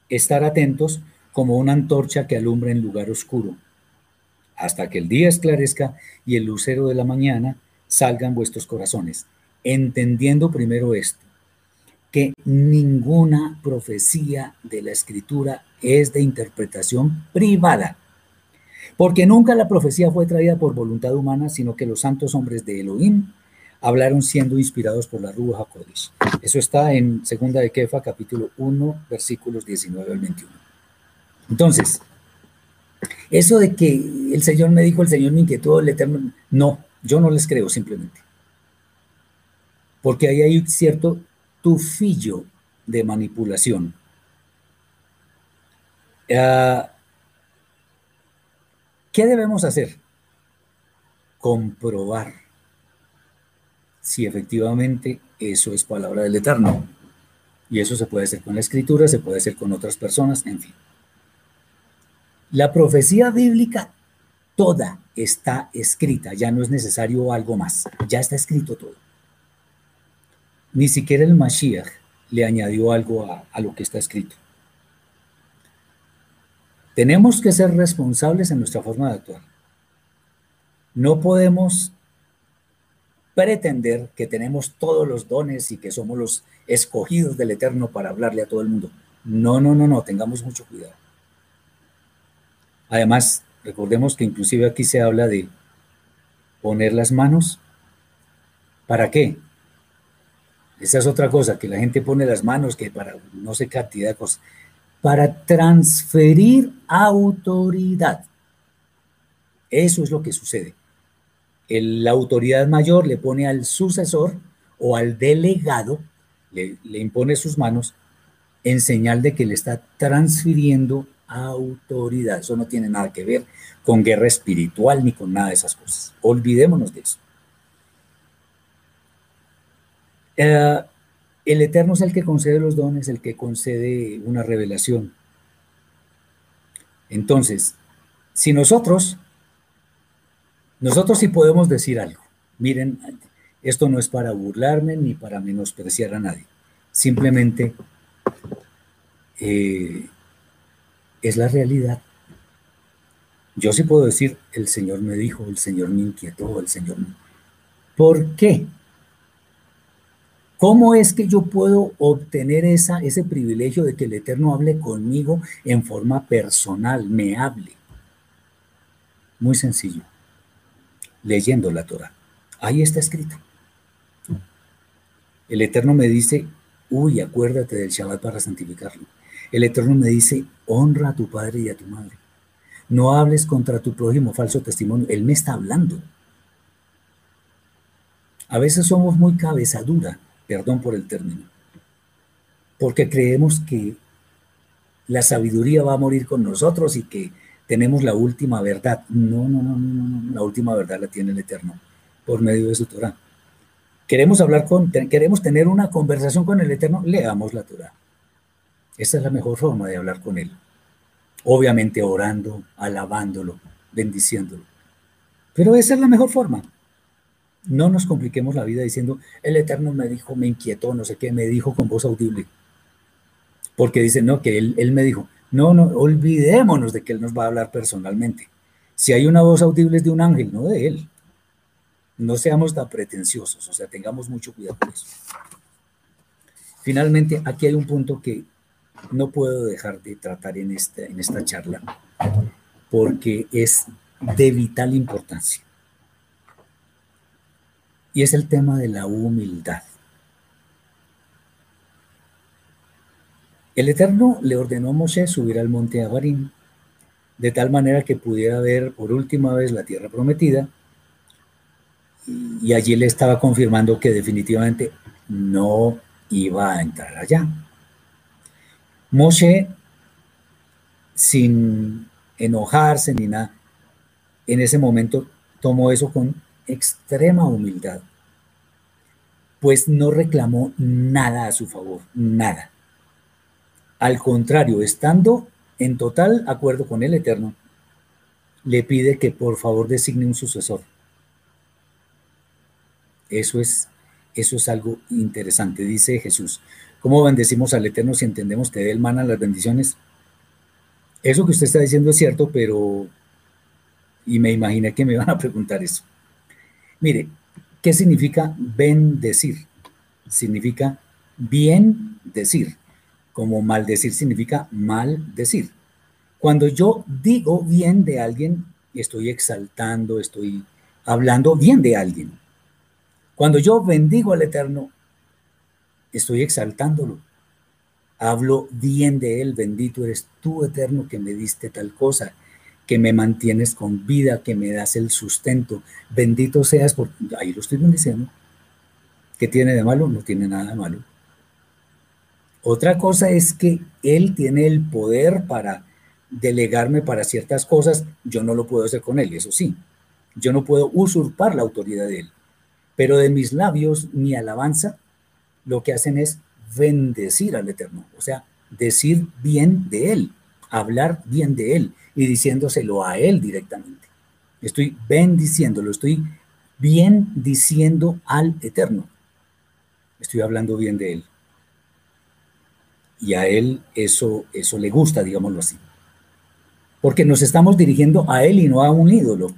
estar atentos como una antorcha que alumbra en lugar oscuro, hasta que el día esclarezca y el lucero de la mañana salgan vuestros corazones, entendiendo primero esto, que ninguna profecía de la escritura es de interpretación privada, porque nunca la profecía fue traída por voluntad humana, sino que los santos hombres de Elohim hablaron siendo inspirados por la Ruja Kodesh. Eso está en Segunda de Kefa, capítulo 1, versículos 19 al 21. Entonces, eso de que el Señor me dijo, el Señor me inquietó, el Eterno, no, yo no les creo simplemente. Porque ahí hay cierto tufillo de manipulación. Ah, ¿Qué debemos hacer? Comprobar si efectivamente eso es palabra del Eterno. Y eso se puede hacer con la escritura, se puede hacer con otras personas, en fin. La profecía bíblica toda está escrita, ya no es necesario algo más, ya está escrito todo. Ni siquiera el Mashiach le añadió algo a, a lo que está escrito. Tenemos que ser responsables en nuestra forma de actuar. No podemos pretender que tenemos todos los dones y que somos los escogidos del Eterno para hablarle a todo el mundo. No, no, no, no, tengamos mucho cuidado. Además, recordemos que inclusive aquí se habla de poner las manos. ¿Para qué? Esa es otra cosa, que la gente pone las manos, que para no sé cantidad de cosas, para transferir autoridad. Eso es lo que sucede. la autoridad mayor le pone al sucesor o al delegado, le, le impone sus manos en señal de que le está transfiriendo autoridad. Eso no tiene nada que ver con guerra espiritual ni con nada de esas cosas. Olvidémonos de eso. Eh, el Eterno es el que concede los dones, el que concede una revelación. Entonces, si nosotros, nosotros sí podemos decir algo. Miren, esto no es para burlarme ni para menospreciar a nadie. Simplemente eh, es la realidad. Yo sí puedo decir, el Señor me dijo, el Señor me inquietó, el Señor me... ¿Por qué? ¿Cómo es que yo puedo obtener ese privilegio de que el Eterno hable conmigo en forma personal, me hable? Muy sencillo. Leyendo la Torah. Ahí está escrito. El Eterno me dice, uy, acuérdate del Shabbat para santificarlo. El Eterno me dice, honra a tu padre y a tu madre. No hables contra tu prójimo falso testimonio. Él me está hablando. A veces somos muy cabezadura, perdón por el término, porque creemos que la sabiduría va a morir con nosotros y que tenemos la última verdad. No, no, no, no, no, la última verdad la tiene el Eterno por medio de su Torah. Queremos hablar con, queremos tener una conversación con el Eterno, leamos la Torah. Esa es la mejor forma de hablar con Él. Obviamente orando, alabándolo, bendiciéndolo. Pero esa es la mejor forma. No nos compliquemos la vida diciendo, el Eterno me dijo, me inquietó, no sé qué, me dijo con voz audible. Porque dice, no, que él, él me dijo, no, no, olvidémonos de que Él nos va a hablar personalmente. Si hay una voz audible es de un ángel, no de Él. No seamos tan pretenciosos, o sea, tengamos mucho cuidado con eso. Finalmente, aquí hay un punto que no puedo dejar de tratar en esta, en esta charla porque es de vital importancia. Y es el tema de la humildad. El Eterno le ordenó a Moshe subir al monte Abarim, de tal manera que pudiera ver por última vez la tierra prometida, y allí le estaba confirmando que definitivamente no iba a entrar allá. Moshe, sin enojarse ni nada. En ese momento tomó eso con extrema humildad, pues no reclamó nada a su favor, nada. Al contrario, estando en total acuerdo con el Eterno, le pide que por favor designe un sucesor. Eso es, eso es algo interesante, dice Jesús. ¿Cómo bendecimos al Eterno si entendemos que de Él manan las bendiciones? Eso que usted está diciendo es cierto, pero... Y me imaginé que me iban a preguntar eso. Mire, ¿qué significa bendecir? Significa bien decir, como maldecir significa mal decir. Cuando yo digo bien de alguien, estoy exaltando, estoy hablando bien de alguien. Cuando yo bendigo al Eterno, estoy exaltándolo. Hablo bien de Él, bendito eres tú, Eterno, que me diste tal cosa, que me mantienes con vida, que me das el sustento. Bendito seas, por ahí lo estoy bendiciendo. ¿Qué tiene de malo? No tiene nada de malo. Otra cosa es que Él tiene el poder para delegarme para ciertas cosas, yo no lo puedo hacer con Él, eso sí. Yo no puedo usurpar la autoridad de Él. Pero de mis labios, mi alabanza, lo que hacen es bendecir al Eterno, o sea, decir bien de Él, hablar bien de Él y diciéndoselo a Él directamente. Estoy bendiciéndolo, estoy bien diciendo al Eterno. Estoy hablando bien de Él. Y a Él eso, eso le gusta, digámoslo así. Porque nos estamos dirigiendo a Él y no a un ídolo.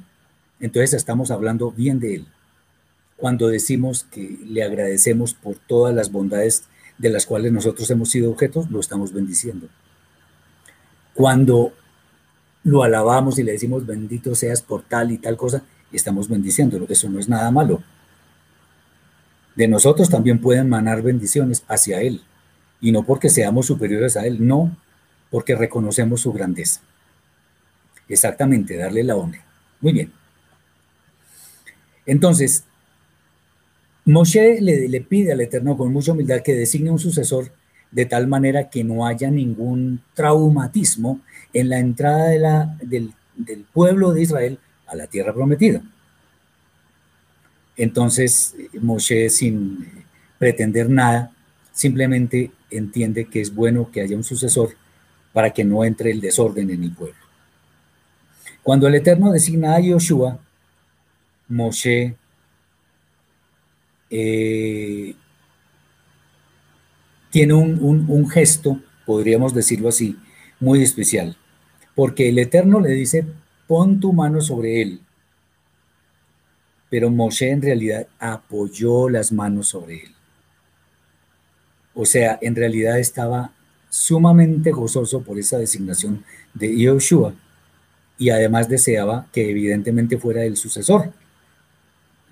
Entonces estamos hablando bien de Él cuando decimos que le agradecemos por todas las bondades de las cuales nosotros hemos sido objetos, lo estamos bendiciendo. Cuando lo alabamos y le decimos bendito seas por tal y tal cosa, estamos bendiciéndolo. Eso no es nada malo. De nosotros también pueden manar bendiciones hacia Él. Y no porque seamos superiores a Él, no, porque reconocemos su grandeza. Exactamente, darle la honra. Muy bien. Entonces, Moshe le, pide al Eterno con mucha humildad que designe un sucesor de tal manera que no haya ningún traumatismo en la entrada del, del pueblo de Israel a la tierra prometida. Entonces, Moshe, sin pretender nada, simplemente entiende que es bueno que haya un sucesor para que no entre el desorden en el pueblo. Cuando el Eterno designa a Yoshua, Moshe eh, tiene un, gesto, podríamos decirlo así, muy especial, porque el Eterno le dice, pon tu mano sobre él, pero Moshe en realidad apoyó las manos sobre él. O sea, en realidad estaba sumamente gozoso por esa designación de Yoshua y además deseaba que evidentemente fuera el sucesor.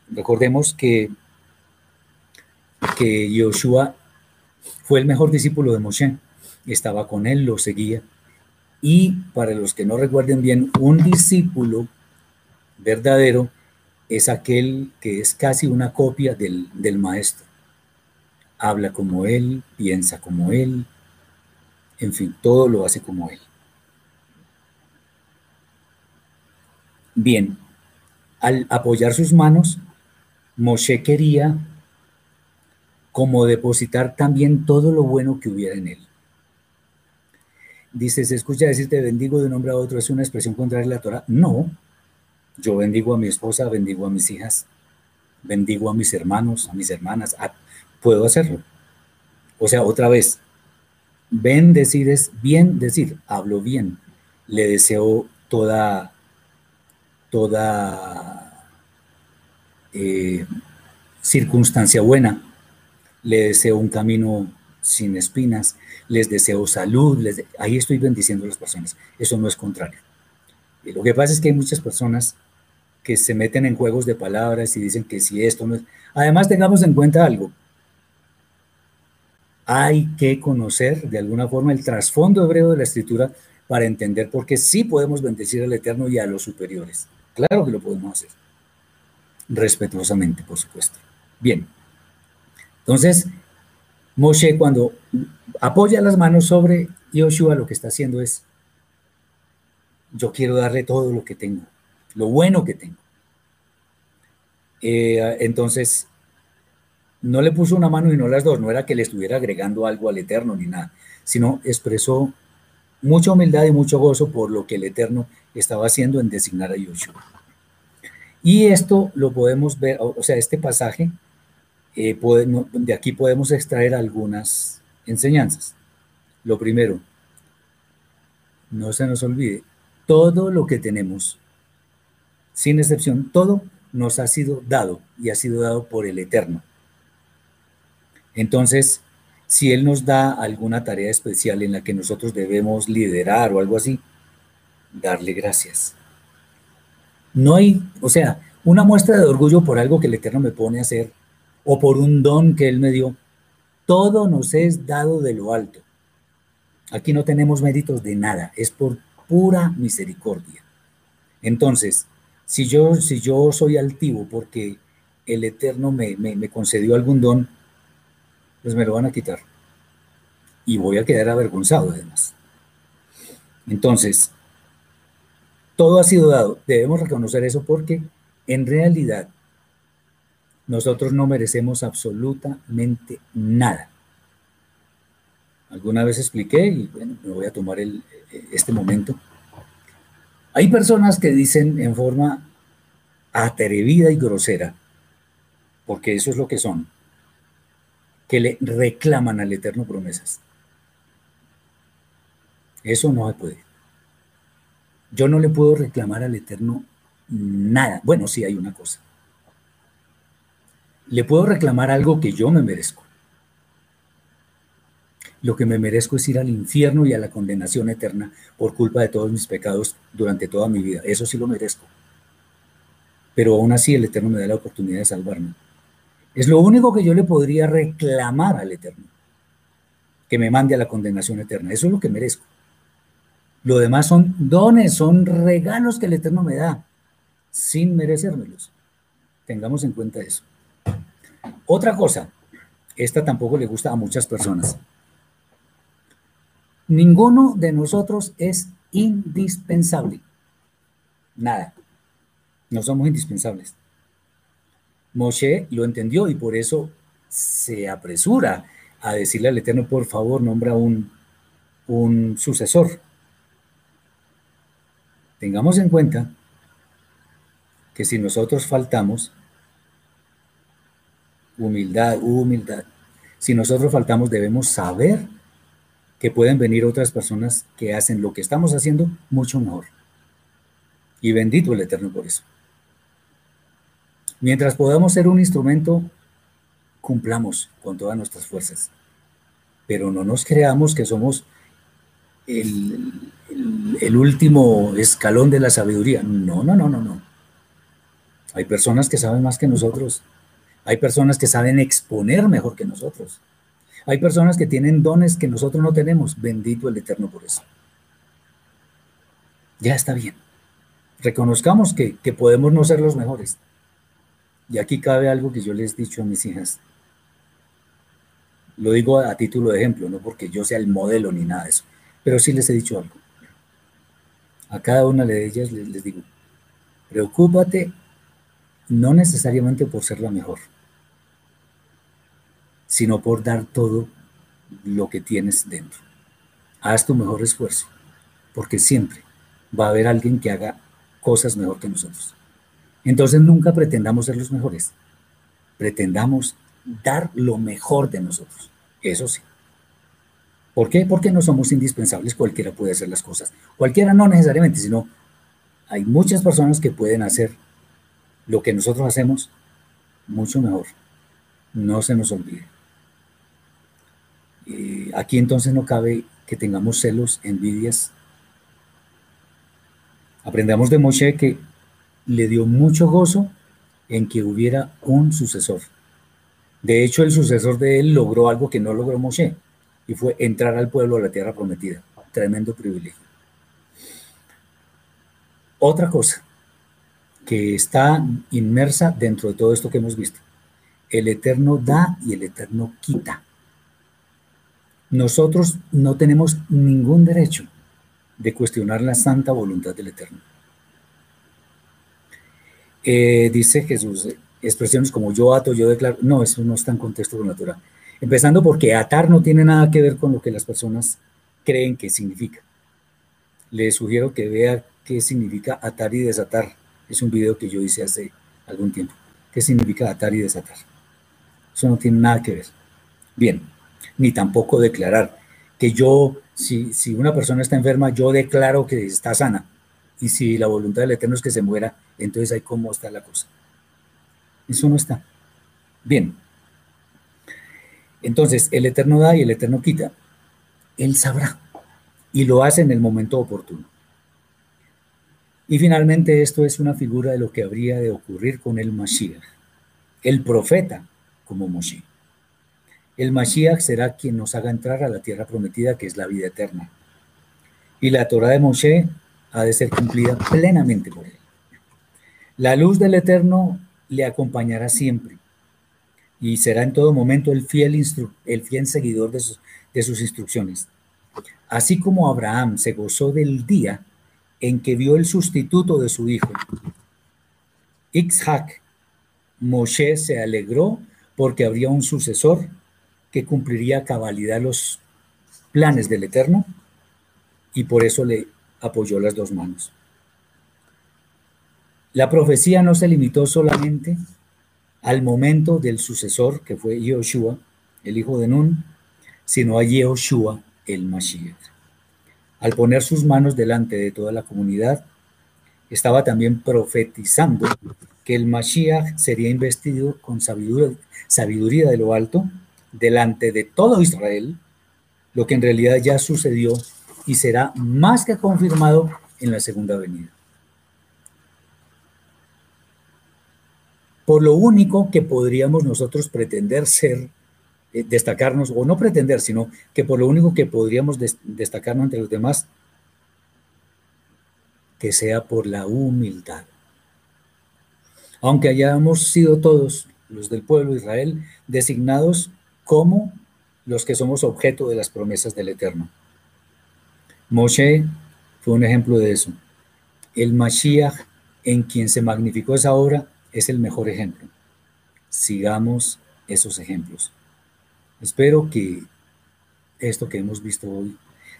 Recordemos que que Yoshua fue el mejor discípulo de Moshe, estaba con él, lo seguía. Y para los que no recuerden bien, un discípulo verdadero es aquel que es casi una copia del, del maestro. Habla como él, piensa como él, en fin, todo lo hace como él. Bien, al apoyar sus manos, Moshe quería como depositar también todo lo bueno que hubiera en él. Dice, ¿se escucha decirte bendigo de un hombre a otro? ¿Es una expresión contraria a la Torah? No. Yo bendigo a mi esposa, bendigo a mis hijas, bendigo a mis hermanos, a mis hermanas. Puedo hacerlo. O sea, otra vez, bendecir es bien decir, hablo bien. Le deseo toda, toda eh, circunstancia buena le deseo un camino sin espinas, les deseo salud, les ahí estoy bendiciendo a las personas. Eso no es contrario. Y lo que pasa es que hay muchas personas que se meten en juegos de palabras y dicen que si esto no es... Además, tengamos en cuenta algo. Hay que conocer de alguna forma el trasfondo hebreo de la escritura para entender por qué sí podemos bendecir al Eterno y a los superiores. Claro que lo podemos hacer. Respetuosamente, por supuesto. Bien. Entonces, Moshe cuando apoya las manos sobre Yoshua, lo que está haciendo es yo quiero darle todo lo que tengo, lo bueno que tengo. Eh, entonces, no le puso una mano y no las dos, no era que le estuviera agregando algo al Eterno ni nada, sino expresó mucha humildad y mucho gozo por lo que el Eterno estaba haciendo en designar a Yoshua. Y esto lo podemos ver, o sea, este pasaje, eh, de aquí podemos extraer algunas enseñanzas. Lo primero, no se nos olvide, todo lo que tenemos, sin excepción, todo nos ha sido dado y ha sido dado por el Eterno. Entonces, si Él nos da alguna tarea especial en la que nosotros debemos liderar o algo así, darle gracias. No hay, o sea, una muestra de orgullo por algo que el Eterno me pone a hacer o por un don que Él me dio. Todo nos es dado de lo alto. Aquí no tenemos méritos de nada, es por pura misericordia. Entonces, si yo, si yo soy altivo porque el Eterno me, me concedió algún don, pues me lo van a quitar. Y voy a quedar avergonzado además. Entonces, todo ha sido dado. Debemos reconocer eso porque en realidad nosotros no merecemos absolutamente nada. Alguna vez expliqué y bueno, me voy a tomar el, este momento. Hay personas que dicen en forma atrevida y grosera, porque eso es lo que son, que le reclaman al Eterno promesas. Eso no se puede. Yo no le puedo reclamar al Eterno nada. Bueno, sí hay una cosa. Le puedo reclamar algo que yo me merezco. Lo que me merezco es ir al infierno y a la condenación eterna por culpa de todos mis pecados durante toda mi vida. Eso sí lo merezco. Pero aún así el Eterno me da la oportunidad de salvarme. Es lo único que yo le podría reclamar al Eterno, que me mande a la condenación eterna. Eso es lo que merezco. Lo demás son dones, son regalos que el Eterno me da, sin merecérmelos. Tengamos en cuenta eso. Otra cosa, esta tampoco le gusta a muchas personas. Ninguno de nosotros es indispensable. Nada. No somos indispensables. Moshe lo entendió y por eso se apresura a decirle al Eterno, por favor, nombra un, un sucesor. Tengamos en cuenta que si nosotros faltamos, humildad, humildad, si nosotros faltamos debemos saber que pueden venir otras personas que hacen lo que estamos haciendo mucho mejor. Y bendito el Eterno por eso. Mientras podamos ser un instrumento, cumplamos con todas nuestras fuerzas. Pero no nos creamos que somos el, el, último escalón de la sabiduría. No, no, no, no, no. Hay personas que saben más que nosotros. Hay personas que saben exponer mejor que nosotros. Hay personas que tienen dones que nosotros no tenemos. Bendito el Eterno por eso. Ya está bien. Reconozcamos que, que podemos no ser los mejores y aquí cabe algo que yo les he dicho a mis hijas. Lo digo a, título de ejemplo, no porque yo sea el modelo ni nada de eso, pero sí les he dicho algo. A cada una de ellas les, les digo, preocúpate no necesariamente por ser la mejor, sino por dar todo lo que tienes dentro. Haz tu mejor esfuerzo, porque siempre va a haber alguien que haga cosas mejor que nosotros. Entonces nunca pretendamos ser los mejores. Pretendamos dar lo mejor de nosotros. Eso sí. ¿Por qué? Porque no somos indispensables. Cualquiera puede hacer las cosas. Cualquiera no necesariamente, sino hay muchas personas que pueden hacer lo que nosotros hacemos mucho mejor. No se nos olvide. Eh, aquí entonces no cabe que tengamos celos, envidias. Aprendamos de Moshe que le dio mucho gozo en que hubiera un sucesor. De hecho, el sucesor de él logró algo que no logró Moshe, y fue entrar al pueblo de la tierra prometida. Tremendo privilegio. Otra cosa que está inmersa dentro de todo esto que hemos visto. El Eterno da y el Eterno quita. Nosotros no tenemos ningún derecho, de cuestionar la santa voluntad del Eterno. Eh, dice Jesús, expresiones como yo ato, yo declaro, no, eso no está en contexto con la Torah. Empezando porque atar no tiene nada que ver con lo que las personas creen que significa. Les sugiero que vea qué significa atar y desatar. Es un video que yo hice hace algún tiempo. ¿Qué significa atar y desatar? Eso no tiene nada que ver. Bien, ni tampoco declarar que yo, si, si una persona está enferma, yo declaro que está sana. Y si la voluntad del Eterno es que se muera, entonces ahí cómo está la cosa. Eso no está. Bien. Entonces, el Eterno da y el Eterno quita. Él sabrá. Y lo hace en el momento oportuno. Y finalmente esto es una figura de lo que habría de ocurrir con el Mashiach, el profeta como Moshe. El Mashiach será quien nos haga entrar a la tierra prometida que es la vida eterna. Y la Torah de Moshe ha de ser cumplida plenamente por él. La luz del Eterno le acompañará siempre y será en todo momento el fiel, el fiel seguidor de sus, de sus instrucciones. Así como Abraham se gozó del día en que vio el sustituto de su hijo, Ixhac, Moshe se alegró porque habría un sucesor que cumpliría cabalidad los planes del Eterno y por eso le apoyó las dos manos. La profecía no se limitó solamente al momento del sucesor, que fue Yehoshua, el hijo de Nun, sino a Yehoshua, el Mashiach. Al poner sus manos delante de toda la comunidad, estaba también profetizando que el Mashiach sería investido con sabiduría de lo alto delante de todo Israel, lo que en realidad ya sucedió y será más que confirmado en la segunda venida. por lo único que podríamos nosotros pretender ser, eh, destacarnos, o no pretender, sino que por lo único que podríamos destacarnos entre los demás, que sea por la humildad. Aunque hayamos sido todos los del pueblo de Israel designados como los que somos objeto de las promesas del Eterno. Moshe fue un ejemplo de eso. El Mashiach, en quien se magnificó esa obra, es el mejor ejemplo. Sigamos esos ejemplos. Espero que esto que hemos visto hoy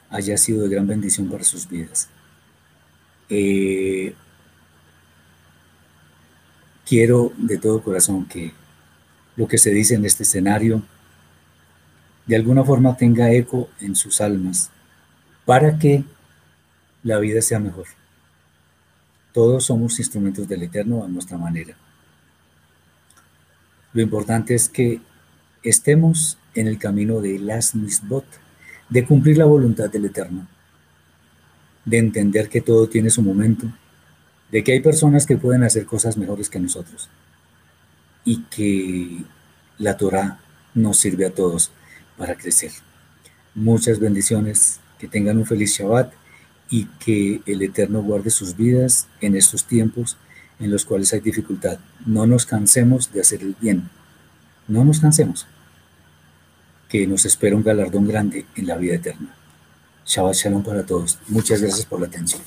haya sido de gran bendición para sus vidas. Eh, quiero de todo corazón que lo que se dice en este escenario de alguna forma tenga eco en sus almas para que la vida sea mejor. Todos somos instrumentos del Eterno a nuestra manera. Lo importante es que estemos en el camino de las misbot, de cumplir la voluntad del Eterno, de entender que todo tiene su momento, de que hay personas que pueden hacer cosas mejores que nosotros y que la Torah nos sirve a todos para crecer. Muchas bendiciones, que tengan un feliz Shabbat y que el Eterno guarde sus vidas en estos tiempos en los cuales hay dificultad. No nos cansemos de hacer el bien. No nos cansemos. Que nos espera un galardón grande en la vida eterna. Shabbat Shalom para todos. Muchas gracias por la atención.